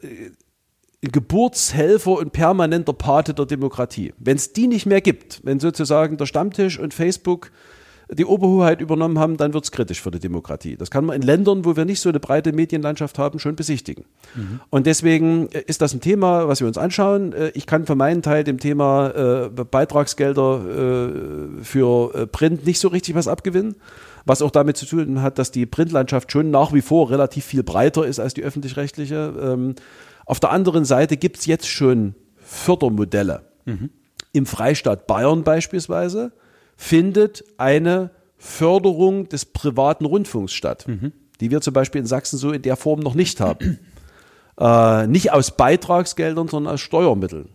Geburtshelfer und permanenter Pate der Demokratie. Wenn es die nicht mehr gibt, wenn sozusagen der Stammtisch und Facebook die Oberhoheit übernommen haben, dann wird es kritisch für die Demokratie. Das kann man in Ländern, wo wir nicht so eine breite Medienlandschaft haben, schon besichtigen. Mhm. Und deswegen äh, ist das ein Thema, was wir uns anschauen. Äh, ich kann für meinen Teil dem Thema äh, Beitragsgelder für Print nicht so richtig was abgewinnen. Was auch damit zu tun hat, dass die Printlandschaft schon nach wie vor relativ viel breiter ist als die öffentlich-rechtliche. Ähm, auf der anderen Seite gibt es jetzt schon Fördermodelle. Mhm. Im Freistaat Bayern beispielsweise findet eine Förderung des privaten Rundfunks statt, mhm. die wir zum Beispiel in Sachsen so in der Form noch nicht haben. äh, nicht aus Beitragsgeldern, sondern aus Steuermitteln.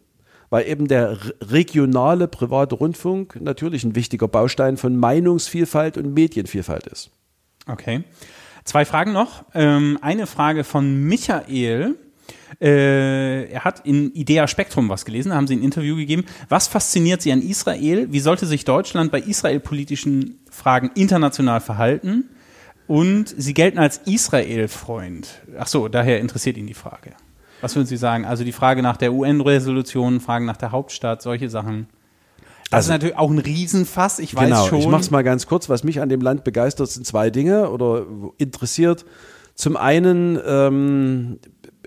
Weil eben der regionale private Rundfunk natürlich ein wichtiger Baustein von Meinungsvielfalt und Medienvielfalt ist. Okay. Zwei Fragen noch. Ähm, eine Frage von Michael. Äh, er hat in Idea Spektrum was gelesen, da haben sie ein Interview gegeben. Was fasziniert Sie an Israel? Wie sollte sich Deutschland bei israelpolitischen Fragen international verhalten? Und Sie gelten als Israel-Freund. Ach so, daher interessiert ihn die Frage. Was würden Sie sagen? Also die Frage nach der UN-Resolution, Fragen nach der Hauptstadt, solche Sachen. Das also, ist natürlich auch ein Riesenfass, ich weiß genau, schon. Ich mache es mal ganz kurz. Was mich an dem Land begeistert, sind zwei Dinge oder interessiert. Zum einen ähm,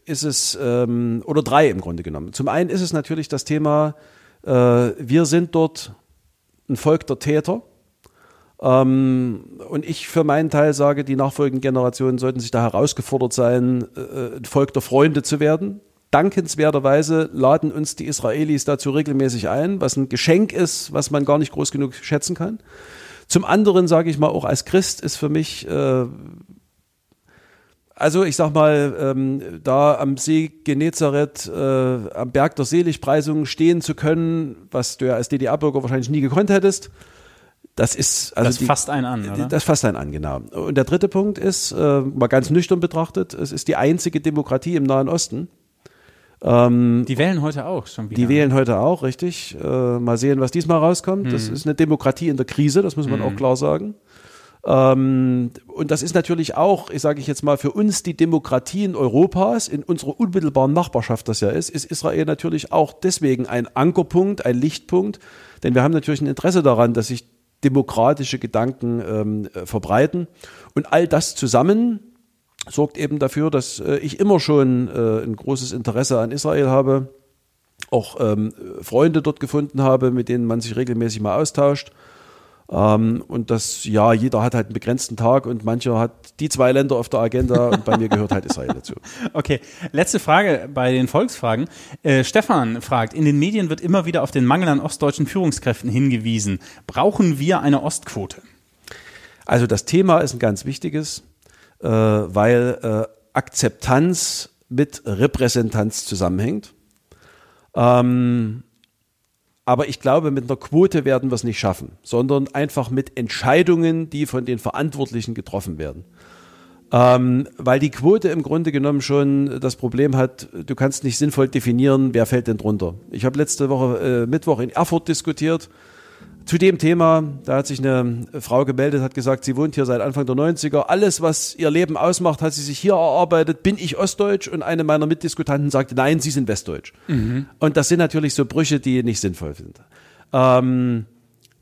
ist es, ähm, oder drei im Grunde genommen. Zum einen ist es natürlich das Thema, äh, wir sind dort ein Volk der Täter. Ähm, und ich für meinen Teil sage, die nachfolgenden Generationen sollten sich da herausgefordert sein, äh, ein Volk der Freunde zu werden. Dankenswerterweise laden uns die Israelis dazu regelmäßig ein, was ein Geschenk ist, was man gar nicht groß genug schätzen kann. Zum anderen sage ich mal, auch als Christ ist für mich äh, also ich sag mal, ähm, da am See Genezareth, äh, am Berg der Seligpreisung stehen zu können, was du ja als DDR-Bürger wahrscheinlich nie gekonnt hättest, das ist also das die, fasst einen an, oder? Das fasst einen an, genau. Und der dritte Punkt ist, äh, mal ganz nüchtern betrachtet, es ist die einzige Demokratie im Nahen Osten. Ähm, die wählen heute auch schon wieder. Die wählen heute auch, richtig. Äh, mal sehen, was diesmal rauskommt. Hm. Das ist eine Demokratie in der Krise, das muss man hm. auch klar sagen. Ähm, und das ist natürlich auch, ich sage ich jetzt mal, für uns die Demokratien Europas, in unserer unmittelbaren Nachbarschaft das ja ist, ist Israel natürlich auch deswegen ein Ankerpunkt, ein Lichtpunkt, denn wir haben natürlich ein Interesse daran, dass sich demokratische Gedanken ähm, äh, verbreiten. Und all das zusammen sorgt eben dafür, dass äh, ich immer schon äh, ein großes Interesse an Israel habe, auch ähm, Freunde dort gefunden habe, mit denen man sich regelmäßig mal austauscht. Ähm, und das, ja, jeder hat halt einen begrenzten Tag und mancher hat die zwei Länder auf der Agenda und bei mir gehört halt Israel dazu. Okay, letzte Frage bei den Volksfragen. Äh, Stefan fragt, in den Medien wird immer wieder auf den Mangel an ostdeutschen Führungskräften hingewiesen. Brauchen wir eine Ostquote? Also das Thema ist ein ganz wichtiges, äh, weil äh, Akzeptanz mit Repräsentanz zusammenhängt. Ähm, aber ich glaube, mit einer Quote werden wir es nicht schaffen, sondern einfach mit Entscheidungen, die von den Verantwortlichen getroffen werden. Ähm, weil die Quote im Grunde genommen schon das Problem hat, du kannst nicht sinnvoll definieren, wer fällt denn drunter. Ich habe letzte Woche äh, Mittwoch in Erfurt diskutiert zu dem Thema, da hat sich eine Frau gemeldet, hat gesagt, sie wohnt hier seit Anfang der 90er. Alles, was ihr Leben ausmacht, hat sie sich hier erarbeitet. Bin ich Ostdeutsch? Und eine meiner Mitdiskutanten sagte, nein, sie sind Westdeutsch. Mhm. Und das sind natürlich so Brüche, die nicht sinnvoll sind. Ähm,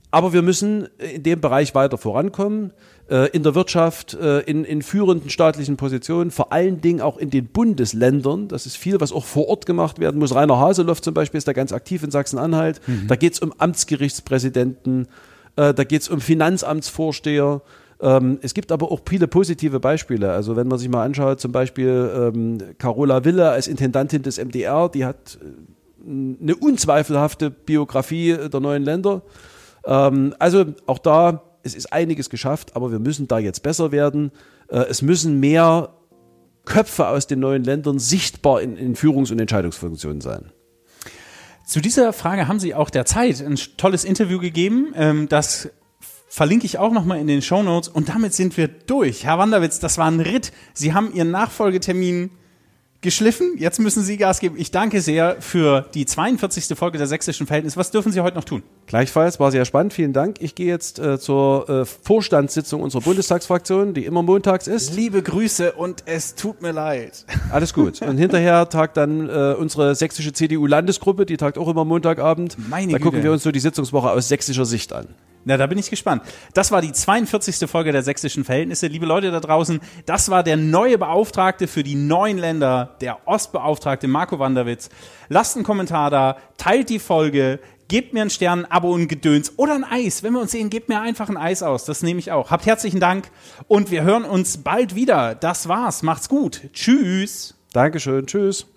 aber wir müssen in dem Bereich weiter vorankommen. Äh, in der Wirtschaft, äh, in, in führenden staatlichen Positionen, vor allen Dingen auch in den Bundesländern. Das ist viel, was auch vor Ort gemacht werden muss. Rainer Haseloff zum Beispiel ist da ganz aktiv in Sachsen-Anhalt. Mhm. Da geht es um Amtsgerichtspräsidenten, äh, da geht es um Finanzamtsvorsteher. Ähm, es gibt aber auch viele positive Beispiele. Also wenn man sich mal anschaut, zum Beispiel ähm, Carola Wille als Intendantin des MDR, die hat äh, eine unzweifelhafte Biografie der neuen Länder. Ähm, also auch da, es ist einiges geschafft, aber wir müssen da jetzt besser werden. Äh, es müssen mehr Köpfe aus den neuen Ländern sichtbar in, in Führungs- und Entscheidungsfunktionen sein. Zu dieser Frage haben Sie auch der Zeit ein tolles Interview gegeben. Ähm, das verlinke ich auch nochmal in den Show Notes. Und damit sind wir durch. Herr Wanderwitz, das war ein Ritt. Sie haben Ihren Nachfolgetermin geschliffen. Jetzt müssen Sie Gas geben. Ich danke sehr für die 42. Folge der Sächsischen Verhältnis. Was dürfen Sie heute noch tun? Gleichfalls, war sehr spannend. Vielen Dank. Ich gehe jetzt äh, zur äh, Vorstandssitzung unserer Bundestagsfraktion, die immer montags ist. Liebe Grüße und es tut mir leid. Alles gut. Und hinterher tagt dann äh, unsere sächsische CDU-Landesgruppe, die tagt auch immer Montagabend. Meine da Güte. gucken wir uns so die Sitzungswoche aus sächsischer Sicht an. Na, da bin ich gespannt. Das war die 42. Folge der sächsischen Verhältnisse. Liebe Leute da draußen, das war der neue Beauftragte für die neuen Länder, der Ostbeauftragte Marco Wanderwitz. Lasst einen Kommentar da, teilt die Folge, gebt mir einen Stern, ein Abo und Gedöns oder ein Eis. Wenn wir uns sehen, gebt mir einfach ein Eis aus. Das nehme ich auch. Habt herzlichen Dank und wir hören uns bald wieder. Das war's. Macht's gut. Tschüss. Dankeschön. Tschüss.